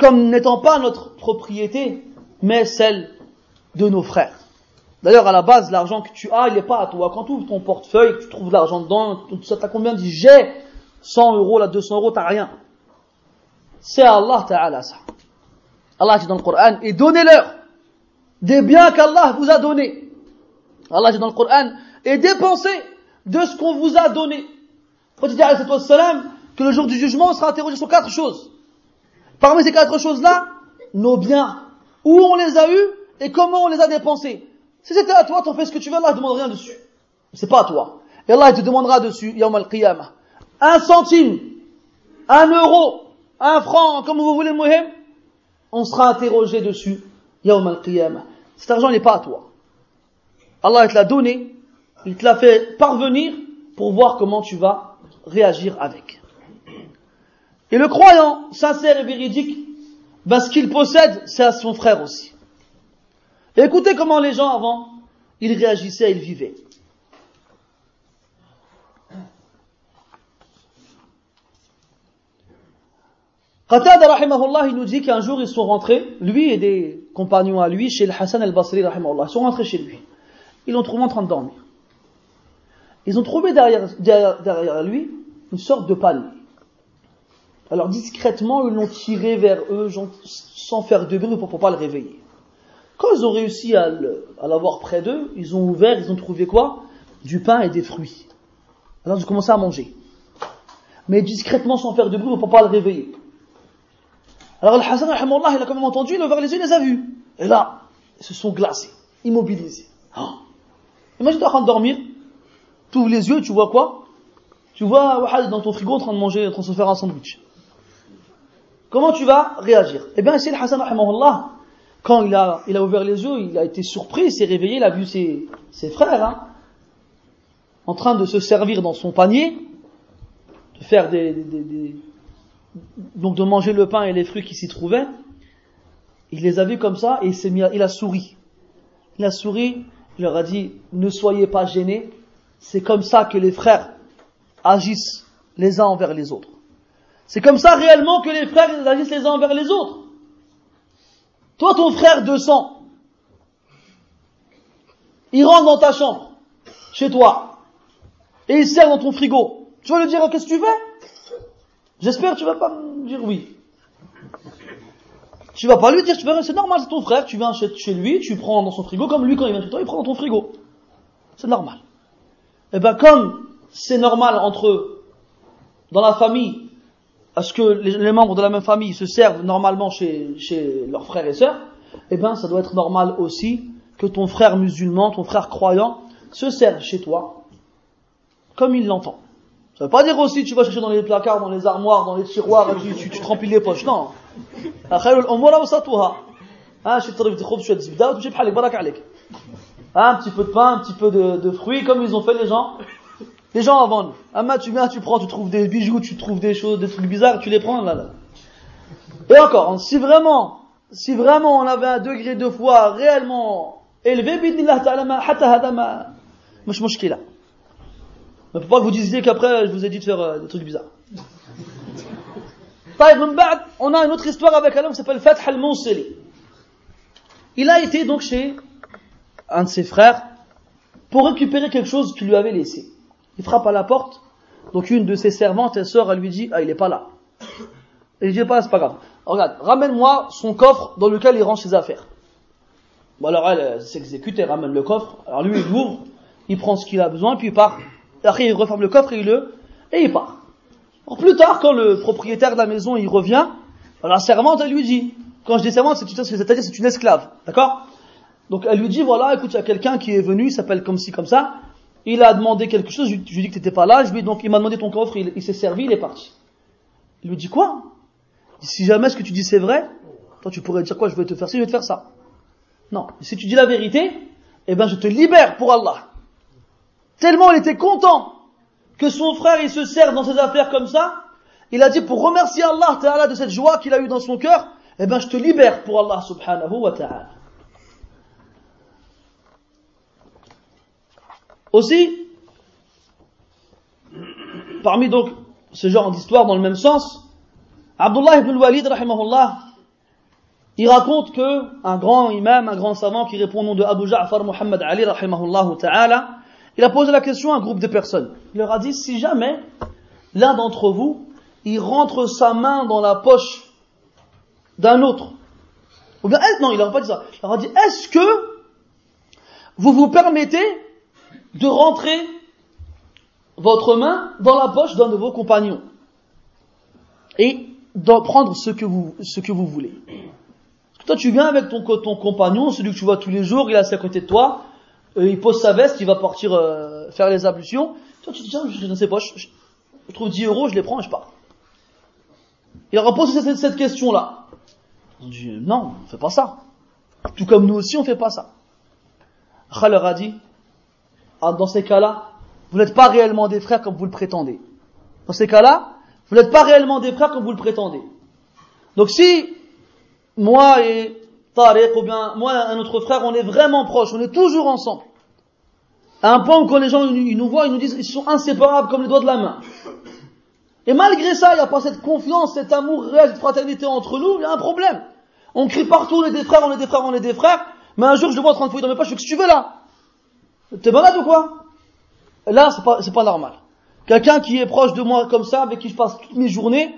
Speaker 1: comme n'étant pas notre propriété, mais celle de nos frères. D'ailleurs, à la base, l'argent que tu as, il n'est pas à toi. Quand tu ouvres ton portefeuille, tu trouves de l'argent dedans, ça, t'as combien dit j'ai 100 euros, là, 200 euros, t'as rien. C'est Allah Ta'ala ça. Allah dit dans le Coran, et donnez-leur des biens qu'Allah vous a donnés. Allah dit dans le Coran, et dépensez de ce qu'on vous a donné. Quand il dit que le jour du jugement, sera interrogé sur quatre choses. Parmi ces quatre choses-là, nos biens, où on les a eus et comment on les a dépensés. Si c'était à toi, t'en fais ce que tu veux, Allah ne demande rien dessus. C'est pas à toi. Et Allah te demandera dessus, Yawm al-Qiyamah. Un centime, un euro, un franc, comme vous voulez, Mohim, on sera interrogé dessus, Yawm al-Qiyamah. Cet argent n'est pas à toi. Allah te l'a donné, il te l'a fait parvenir pour voir comment tu vas réagir avec. Et le croyant sincère et véridique, ce qu'il possède, c'est à son frère aussi. Écoutez comment les gens avant, ils réagissaient, ils vivaient. Qatada rahimahullah, il nous dit qu'un jour ils sont rentrés, lui et des compagnons à lui, chez le Hassan al-Basri rahimahullah, ils sont rentrés chez lui. Ils l'ont trouvé en train de dormir. Ils ont trouvé derrière, lui une sorte de panier. Alors discrètement, ils l'ont tiré vers eux sans faire de bruit pour ne pas le réveiller. Quand ils ont réussi à l'avoir près d'eux, ils ont ouvert, ils ont trouvé quoi? Du pain et des fruits. Alors ils ont commencé à manger. Mais discrètement sans faire de bruit pour ne pas le réveiller. Alors le Hassan, il a quand même entendu, il a ouvert les yeux, il les a vus. Et là, ils se sont glacés, immobilisés. Oh. Imagine, tu es en train de dormir, tu ouvres les yeux, tu vois quoi? Tu vois dans ton frigo en train de manger, en train de se faire un sandwich. Comment tu vas réagir? Eh bien, ici, le Hassan, quand il a, il a ouvert les yeux, il a été surpris, il s'est réveillé, il a vu ses, ses frères hein, en train de se servir dans son panier, de faire des, des, des donc de manger le pain et les fruits qui s'y trouvaient, il les a vus comme ça et il s'est mis, il a souri. Il a souri, il leur a dit, ne soyez pas gênés, c'est comme ça que les frères agissent les uns envers les autres. C'est comme ça réellement que les frères agissent les uns envers les autres. Toi, ton frère de sang, il rentre dans ta chambre, chez toi, et il sert dans ton frigo. Tu vas lui dire, qu'est-ce que tu fais? J'espère que tu vas pas me dire oui. Tu vas pas lui dire, tu c'est normal, c'est ton frère, tu viens chez, lui, tu prends dans son frigo, comme lui quand il vient chez toi, il prend dans ton frigo. C'est normal. Et eh ben comme c'est normal entre dans la famille, à ce que les, membres de la même famille se servent normalement chez, chez leurs frères et sœurs, eh ben ça doit être normal aussi que ton frère musulman, ton frère croyant, se serve chez toi comme il l'entend. Ça veut pas dire aussi tu vas chercher dans les placards, dans les armoires, dans les tiroirs, tu, tu, tu te remplis les poches. Non. Un petit peu de pain, un petit peu de, de fruits, comme ils ont fait les gens. Les gens avant nous. Amma, tu viens, tu prends, tu trouves des bijoux, tu trouves des choses, des trucs bizarres, tu les prends là, là. Et encore, si vraiment, si vraiment on avait un degré de foi réellement élevé, bidnillah ta'ala ma, hatta. Mais pourquoi vous disiez qu'après, je vous ai dit de faire euh, des trucs bizarres? on a une autre histoire avec un homme qui s'appelle Fath al-Monseli. Il a été donc chez un de ses frères pour récupérer quelque chose qu'il lui avait laissé. Il frappe à la porte, donc une de ses servantes, elle sort, elle lui dit, ah, il est pas là. Il dit, pas, c'est pas grave. Regarde, ramène-moi son coffre dans lequel il range ses affaires. Bon, alors elle, s'exécute, elle ramène le coffre. Alors lui, il l'ouvre, il prend ce qu'il a besoin, puis il part. Après, il referme le coffre et il le, et il part. Alors plus tard, quand le propriétaire de la maison, il revient, la servante, elle lui dit, quand je dis servante, c'est-à-dire c'est une esclave, d'accord? Donc elle lui dit, voilà, écoute, il y a quelqu'un qui est venu, il s'appelle comme ci, comme ça, il a demandé quelque chose, je lui ai dit que tu pas là, je lui donc il m'a demandé ton coffre, il, s'est servi, il est parti. Il lui dit quoi? Si jamais ce que tu dis c'est vrai, toi tu pourrais dire quoi? Je vais te faire ci, je vais te faire ça. Non, si tu dis la vérité, eh ben je te libère pour Allah. Tellement il était content que son frère il se serve dans ses affaires comme ça, il a dit pour remercier Allah Ta'ala de cette joie qu'il a eue dans son cœur, eh ben je te libère pour Allah subhanahu wa ta'ala. Aussi, parmi donc ce genre d'histoire dans le même sens, Abdullah ibn al-Walid, il raconte que un grand imam, un grand savant qui répond au nom de Abu Ja'far Muhammad Ali, ta'ala, il a posé la question à un groupe de personnes. Il leur a dit, si jamais l'un d'entre vous, il rentre sa main dans la poche d'un autre, ou bien, non, il n'a pas dit ça, il leur a dit, est-ce que vous vous permettez de rentrer votre main dans la poche d'un de vos compagnons et de prendre ce que vous, ce que vous voulez. toi, tu viens avec ton, ton compagnon, celui que tu vois tous les jours, il est assis à côté de toi, euh, il pose sa veste, il va partir euh, faire les ablutions. Toi, tu te dis, tiens, je dans ses poches, je, trouve 10 euros, je les prends et je pars. Il leur a posé cette, cette question-là. Ont dit, non, on fait pas ça. Tout comme nous aussi, on fait pas ça. Khaled a dit, dans ces cas-là, vous n'êtes pas réellement des frères comme vous le prétendez. Dans ces cas-là, vous n'êtes pas réellement des frères comme vous le prétendez. Donc si moi et Tariq ou bien moi et un autre frère, on est vraiment proches, on est toujours ensemble. À un point où quand les gens ils nous voient, ils nous disent ils sont inséparables comme les doigts de la main. Et malgré ça, il n'y a pas cette confiance, cet amour réel, cette fraternité entre nous, il y a un problème. On crie partout, on est des frères, on est des frères, on est des frères, mais un jour je le vois en train de fouiller dans mes poches, je fais que tu veux là? T'es malade ou quoi? Là, c'est pas, pas normal. Quelqu'un qui est proche de moi comme ça, avec qui je passe toutes mes journées,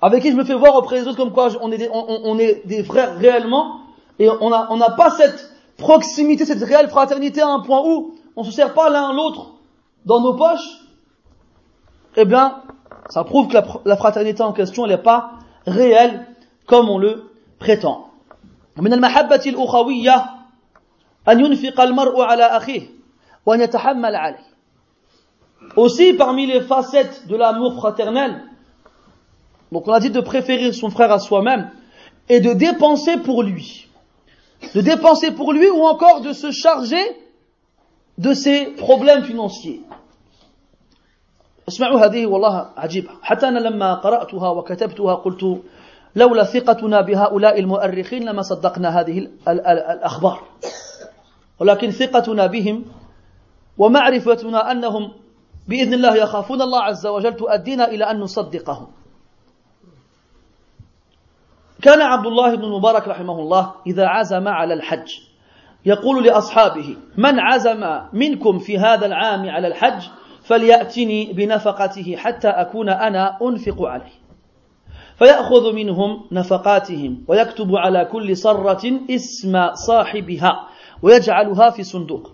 Speaker 1: avec qui je me fais voir auprès des autres comme quoi on est des, on, est des frères réellement, et on n'a on n'a pas cette proximité, cette réelle fraternité à un point où on se sert pas l'un l'autre dans nos poches, eh bien, ça prouve que la, la fraternité en question, elle n'est pas réelle comme on le prétend. Aussi, parmi les facettes de l'amour fraternel, donc on a dit de préférer son frère à soi-même, et de dépenser pour lui. De dépenser pour lui ou encore de se charger de ses problèmes financiers. اسمعوا هذه والله عجيبة حتى أنا لما قرأتها وكتبتها قلت لولا ثقتنا بهؤلاء المؤرخين لما صدقنا هذه الأخبار ولكن ثقتنا بهم ومعرفتنا أنهم بإذن الله يخافون الله عز وجل تؤدينا إلى أن نصدقهم. كان عبد الله بن المبارك رحمه الله إذا عزم على الحج يقول لأصحابه من عزم منكم في هذا العام على الحج فليأتني بنفقته حتى أكون أنا أنفق عليه. فيأخذ منهم نفقاتهم ويكتب على كل صرة اسم صاحبها ويجعلها في صندوق.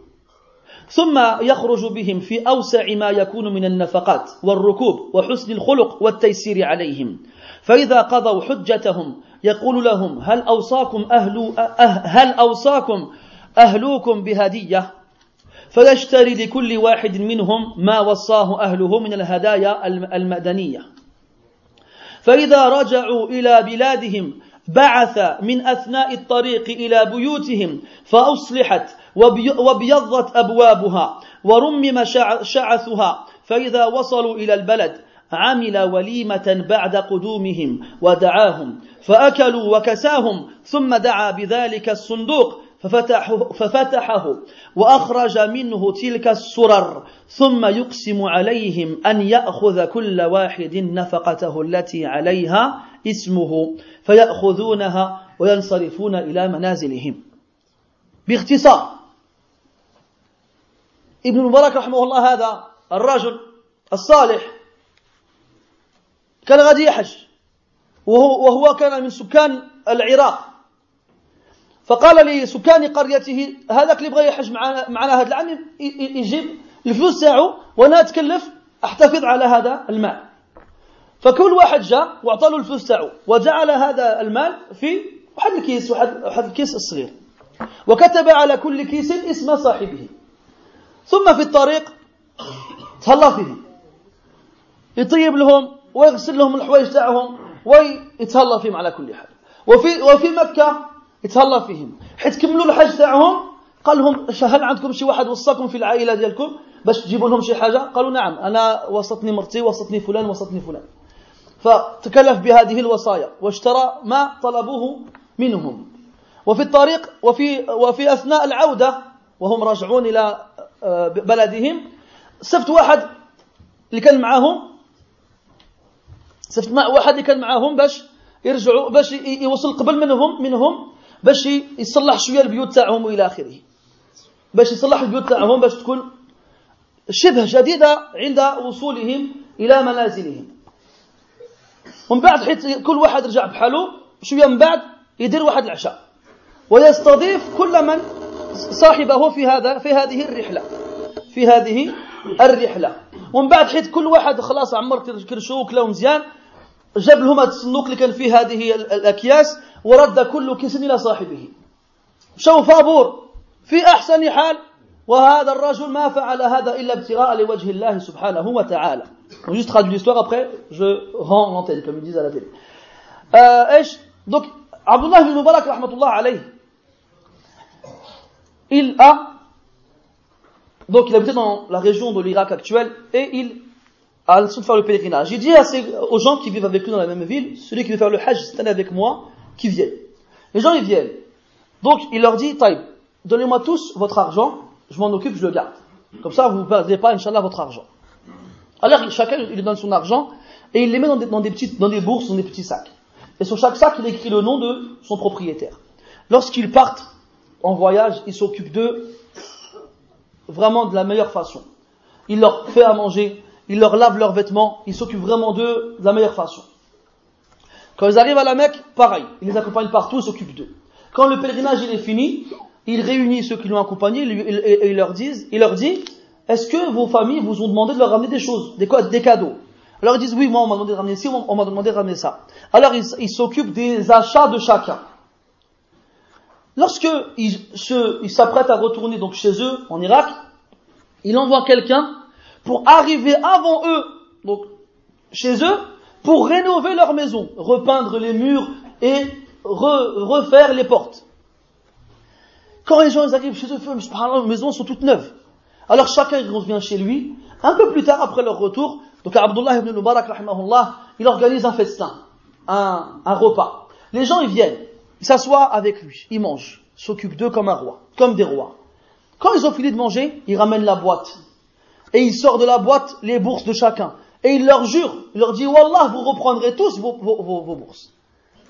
Speaker 1: ثم يخرج بهم في أوسع ما يكون من النفقات والركوب وحسن الخلق والتيسير عليهم. فإذا قضوا حجتهم يقول لهم هل أوصاكم أهل أه هل أوصاكم أهلوكم بهدية؟ فيشتري لكل واحد منهم ما وصاه أهله من الهدايا المدنية. فإذا رجعوا إلى بلادهم بعث من أثناء الطريق إلى بيوتهم فأصلحت وابيضت أبوابها ورمم شعثها فإذا وصلوا إلى البلد عمل وليمة بعد قدومهم ودعاهم فأكلوا وكساهم ثم دعا بذلك الصندوق ففتحه, ففتحه وأخرج منه تلك السرر ثم يقسم عليهم أن يأخذ كل واحد نفقته التي عليها اسمه فيأخذونها وينصرفون إلى منازلهم. باختصار ابن المبارك رحمه الله هذا الرجل الصالح كان غادي يحج وهو, وهو كان من سكان العراق. فقال لسكان قريته هذاك اللي بغى يحج معنا معنا هذا العام يجيب الفلوس تاعو وأنا اتكلف أحتفظ على هذا المال. فكل واحد جاء وأعطى له الفلوس تاعو وجعل هذا المال في واحد الكيس واحد واحد الكيس الصغير. وكتب على كل كيس اسم صاحبه. ثم في الطريق تهلا فيهم يطيب لهم ويغسل لهم الحوايج تاعهم ويتهلا فيهم على كل حال. وفي وفي مكة يتهلا فيهم. حيت كملوا الحج تاعهم قال لهم هل عندكم شي واحد وصاكم في العائلة ديالكم باش تجيبوا لهم شي حاجة؟ قالوا نعم أنا وسطني مرتي وسطني فلان وسطني فلان. فتكلف بهذه الوصايا واشترى ما طلبوه منهم. وفي الطريق وفي وفي أثناء العودة وهم راجعون إلى آه، بلدهم سفت واحد اللي كان معاهم سفت واحد اللي كان معاهم باش يرجعوا باش يوصل قبل منهم منهم باش يصلح شوية البيوت تاعهم والى آخره. باش يصلح البيوت تاعهم باش تكون شبه جديده عند وصولهم إلى منازلهم. ومن بعد حيت كل واحد رجع بحاله شوية من بعد يدير واحد العشاء. ويستضيف كل من صاحبه في هذا في هذه الرحلة في هذه الرحلة. ومن بعد حيت كل واحد خلاص عمر كرشو وكلاو مزيان جاب لهم هذا الصندوق اللي كان فيه هذه الأكياس ورد كل كيس الى صاحبه مشاو فابور في احسن حال وهذا الرجل ما فعل هذا الا ابتغاء لوجه الله سبحانه وتعالى On juste traduit l'histoire, après je rends l'antenne, comme ils disent à la télé. Euh, donc, Abdullah ibn Mubarak, rahmatullah alayh, il a, donc il habitait dans la région de l'Irak actuelle, et il a le de faire le pèlerinage. Il dit à ces, aux gens qui vivent avec lui dans la même ville, celui qui veut faire le hajj cette année avec moi, qui viennent. Les gens, ils viennent. Donc, il leur dit, Taïb, donnez-moi tous votre argent, je m'en occupe, je le garde. Comme ça, vous ne perdez pas, Inch'Allah, votre argent. Alors chacun il donne son argent et il les met dans des, dans des bourses, dans des petits sacs. Et sur chaque sac, il écrit le nom de son propriétaire. Lorsqu'ils partent en voyage, il s'occupe d'eux vraiment de la meilleure façon. Il leur fait à manger, il leur lave leurs vêtements, il s'occupe vraiment d'eux de la meilleure façon. Quand ils arrivent à la Mecque, pareil, il les accompagne partout, il s'occupe d'eux. Quand le pèlerinage il est fini, il réunit ceux qui l'ont accompagné et il leur dit, il leur dit est-ce que vos familles vous ont demandé de leur ramener des choses, des, des cadeaux? Alors ils disent, oui, moi on m'a demandé de ramener ci, on m'a demandé de ramener ça. Alors ils s'occupent des achats de chacun. Lorsque ils s'apprêtent à retourner donc chez eux, en Irak, il envoie quelqu'un pour arriver avant eux, donc chez eux, pour rénover leur maison, repeindre les murs et refaire les portes. Quand les gens arrivent chez eux, les maisons sont toutes neuves. Alors chacun revient chez lui. Un peu plus tard, après leur retour, donc Abdullah ibn Mubarak, il organise un festin, un, repas. Les gens, ils viennent, ils s'assoient avec lui, ils mangent, s'occupent d'eux comme un roi, comme des rois. Quand ils ont fini de manger, ils ramènent la boîte. et il sort de la boîte les bourses de chacun. Et il leur jure, il leur dit, Wallah, vous reprendrez tous vos, bourses.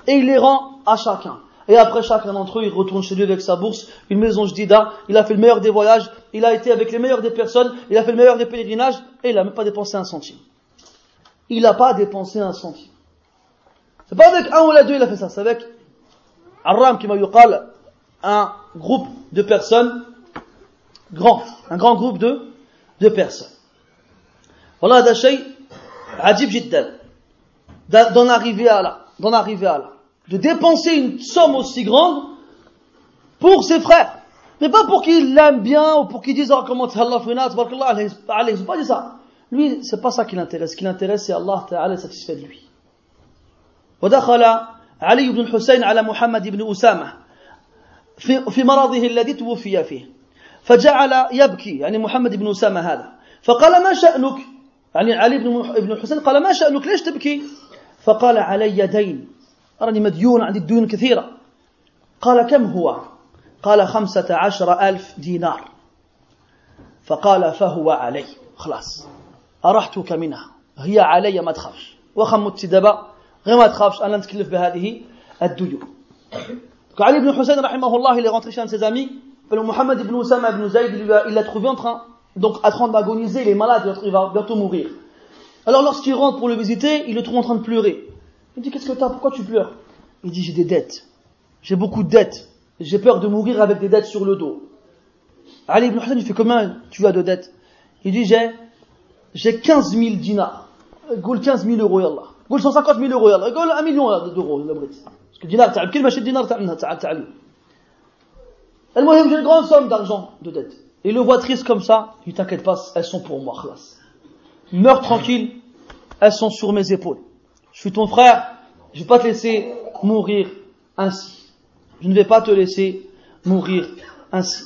Speaker 1: Et il les rend à chacun. Et après chacun d'entre eux, il retourne chez lui avec sa bourse, une maison jdida, il a fait le meilleur des voyages, il a été avec les meilleurs des personnes, il a fait le meilleur des pèlerinages, et il n'a même pas dépensé un centime. Il n'a pas dépensé un centime. C'est pas avec un ou la deux, il a fait ça, c'est avec Arram qui m'a un groupe de personnes, grand, un grand groupe de, de personnes. Voilà, Dachay, شيء عجيب جدا d'en arriver à là, d'en arriver à là de dépenser une somme aussi grande pour ses frères. Mais pas pour qu'ils l'aiment bien ou pour qu'ils disent, oh, comment Allah tabarakallah alayhi, pas dit ça. Lui, c'est pas ça qui l'intéresse. Ce qui l'intéresse, c'est Allah Ta'ala satisfait de lui. ودخل علي بن الحسين على محمد بن أسامة في, في مرضه الذي توفي فيه فجعل يبكي يعني محمد بن أسامة هذا فقال ما شأنك يعني علي بن الحسين قال ما شأنك؟ ليش تبكي؟ فقال علي دين. أرني مديون عندي الديون كثيرة. قال كم هو؟ قال خمسة عشر ألف دينار. فقال فهو علي. خلاص. أرحتك منها. هي علي ما تخافش. وخمت دبا غير ما تخافش أنا نتكلف بهذه الديون. علي بن حسين رحمه الله un de ses amis. Mohamed ibn Oussama ibn Zayd il train donc en train d'agoniser il est malade il va bientôt mourir alors lorsqu'il rentre pour le visiter il le trouve en train de pleurer Il dit, qu'est-ce que t'as Pourquoi tu pleures Il dit, j'ai des dettes. J'ai beaucoup de dettes. J'ai peur de mourir avec des dettes sur le dos. Ali ibn Hassan, il fait combien tu as de dettes Il dit, j'ai, j'ai 15 000 dinars. Goul 15 000 euros, yallah. Goul 150 000 euros, yallah. Goul 1 million d'euros, Parce que dinar, t'as كل dinar t'as t'as المهم j'ai une grande somme d'argent de dettes. Et le voit triste comme ça, il t'inquiète pas, elles sont pour moi, khlas. Meurs tranquille, elles sont sur mes épaules je suis ton frère, je ne vais pas te laisser mourir ainsi. Je ne vais pas te laisser mourir ainsi.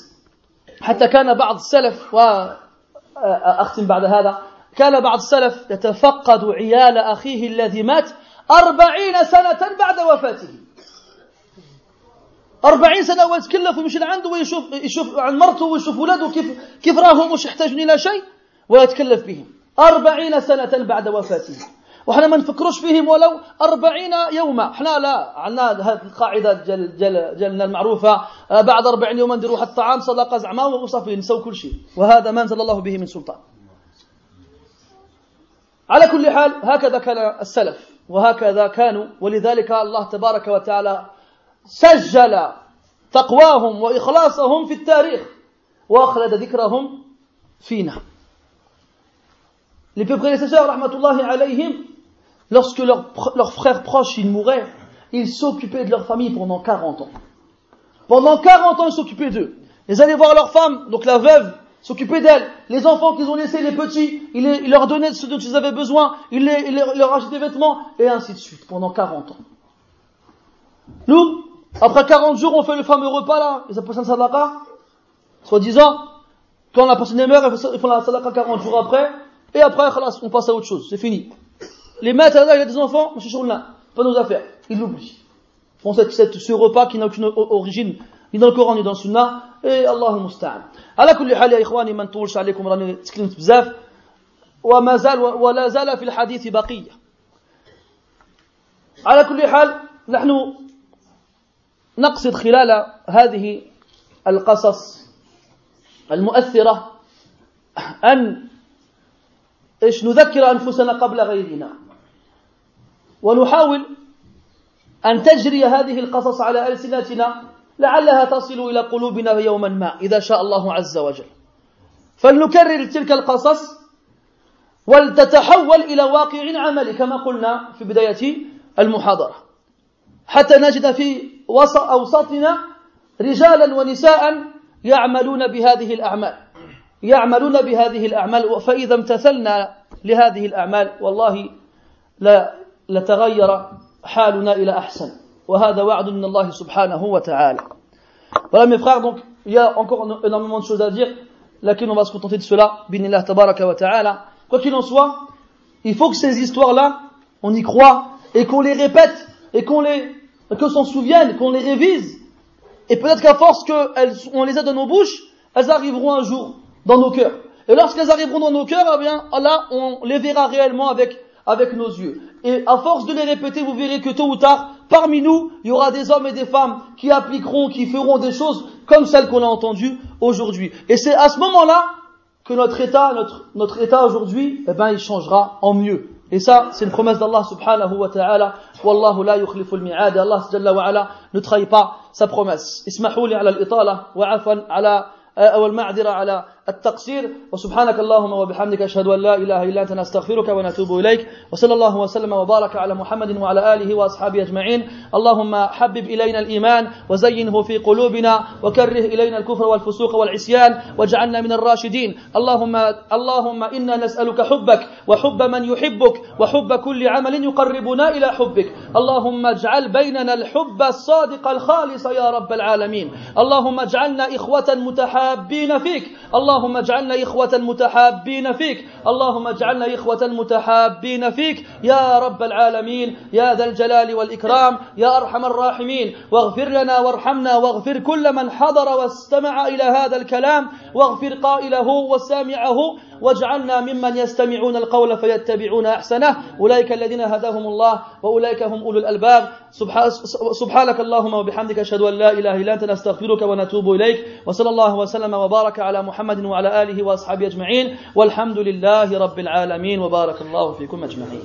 Speaker 1: حتى كان بعض السلف وأختم بعد هذا كان بعض السلف يتفقد عيال أخيه الذي مات أربعين سنة بعد وفاته أربعين سنة ويتكلف ويمشي لعنده ويشوف يشوف عن مرته ويشوف ولاده كيف كيف راهم وش يحتاجون إلى شيء ويتكلف بهم. أربعين سنة بعد وفاته. وحنا ما نفكروش فيهم ولو أربعين يوما. إحنا لا عندنا هذه القاعدة جل جل جلنا المعروفة. آه، بعد أربعين يوما نديروا حتى الطعام صدقة زعما وصافي نسوي كل شيء. وهذا ما أنزل الله به من سلطان. على كل حال هكذا كان السلف وهكذا كانوا ولذلك الله تبارك وتعالى سجل تقواهم وإخلاصهم في التاريخ وأخلد ذكرهم فينا Les prédécesseurs, rahmatullahi alayhim, lorsque leur, leur frère proche il mourait, ils s'occupaient de leur famille pendant 40 ans. Pendant 40 ans, ils s'occupaient d'eux. Ils allaient voir leur femme, donc la veuve, s'occuper d'elle. Les enfants qu'ils ont laissés, les petits, ils, leur donnaient ce dont ils avaient besoin, ils, leur achetaient des vêtements, et ainsi de suite, pendant 40 ans. Nous, après 40 jours, on fait le fameux repas là, ils appellent ça sadaqa, soi-disant, quand la personne est meurt, ils font la sadaqa 40 jours après, et après, on passe à autre chose, c'est fini. Les maîtres, il a des enfants, monsieur là, pas nos affaires. Ils l'oublient. Font cette, cette, ce repas qui n'a aucune origine, ni dans le Coran, ni dans le Sunna, et Allah musta'an. على كل حال يا إخواني ما نطولش عليكم راني تكلمت بزاف وما زال ولا زال في الحديث بقية على كل حال نحن نقصد خلال هذه القصص المؤثرة أن إيش نذكر أنفسنا قبل غيرنا. ونحاول أن تجري هذه القصص على ألسنتنا لعلها تصل إلى قلوبنا يوما ما إذا شاء الله عز وجل. فلنكرر تلك القصص ولتتحول إلى واقع عملي كما قلنا في بداية المحاضرة. حتى نجد في أوسطنا رجالا ونساء يعملون بهذه الأعمال يعملون بهذه الأعمال فإذا امتثلنا لهذه الأعمال والله لا لتغير حالنا إلى أحسن وهذا وعد من الله سبحانه وتعالى Voilà mes frères, donc il y a encore énormément de choses à dire, laquelle on va se contenter de cela, binillah tabaraka wa ta'ala. Quoi qu'il en soit, il faut que ces histoires-là, on y croit, et qu'on les répète, et qu'on les, que s'en souvienne, qu'on les révise. Et peut-être qu'à force qu'on les a dans nos bouches, elles arriveront un jour dans nos cœurs. Et lorsqu'elles arriveront dans nos cœurs, eh bien, là, on les verra réellement avec, avec nos yeux. Et à force de les répéter, vous verrez que tôt ou tard, parmi nous, il y aura des hommes et des femmes qui appliqueront, qui feront des choses comme celles qu'on a entendues aujourd'hui. Et c'est à ce moment-là que notre état, notre, notre état aujourd'hui, eh ben, il changera en mieux. Et ça, c'est une promesse d'Allah subhanahu wa ta'ala. Wallahu la yukhlifu al-mi'ad. Allah jalla wa ala ne trahit pas sa promesse. Ismahou li ala al-itala wa afan ala, أو المعذرة على التقصير وسبحانك اللهم وبحمدك أشهد أن لا إله إلا أنت نستغفرك ونتوب إليك وصلى الله وسلم وبارك على محمد وعلى آله وأصحابه أجمعين. اللهم حبب إلينا الإيمان وزينه في قلوبنا وكره إلينا الكفر والفسوق والعصيان واجعلنا من الراشدين. اللهم اللهم إنا نسألك حبك وحب من يحبك وحب كل عمل يقربنا إلى حبك. اللهم اجعل بيننا الحب الصادق الخالص يا رب العالمين. اللهم اجعلنا إخوة متحابين فيك. اللهم اللهم اجعلنا إخوة متحابين فيك. اللهم اجعلنا إخوة متحابين فيك. يا رب العالمين يا ذا الجلال والإكرام يا أرحم الراحمين. واغفر لنا وارحمنا واغفر كل من حضر واستمع إلى هذا الكلام. واغفر قائله وسامعه. واجعلنا ممن يستمعون القول فيتبعون أحسنه. أولئك الذين هداهم الله وأولئك هم أولو الألباب. سبحانك اللهم وبحمدك أشهد أن لا إله إلا أنت. نستغفرك ونتوب إليك. وصلى الله وسلم وبارك على محمد وعلى آله وأصحابه أجمعين. والحمد لله رب العالمين. وبارك الله فيكم أجمعين.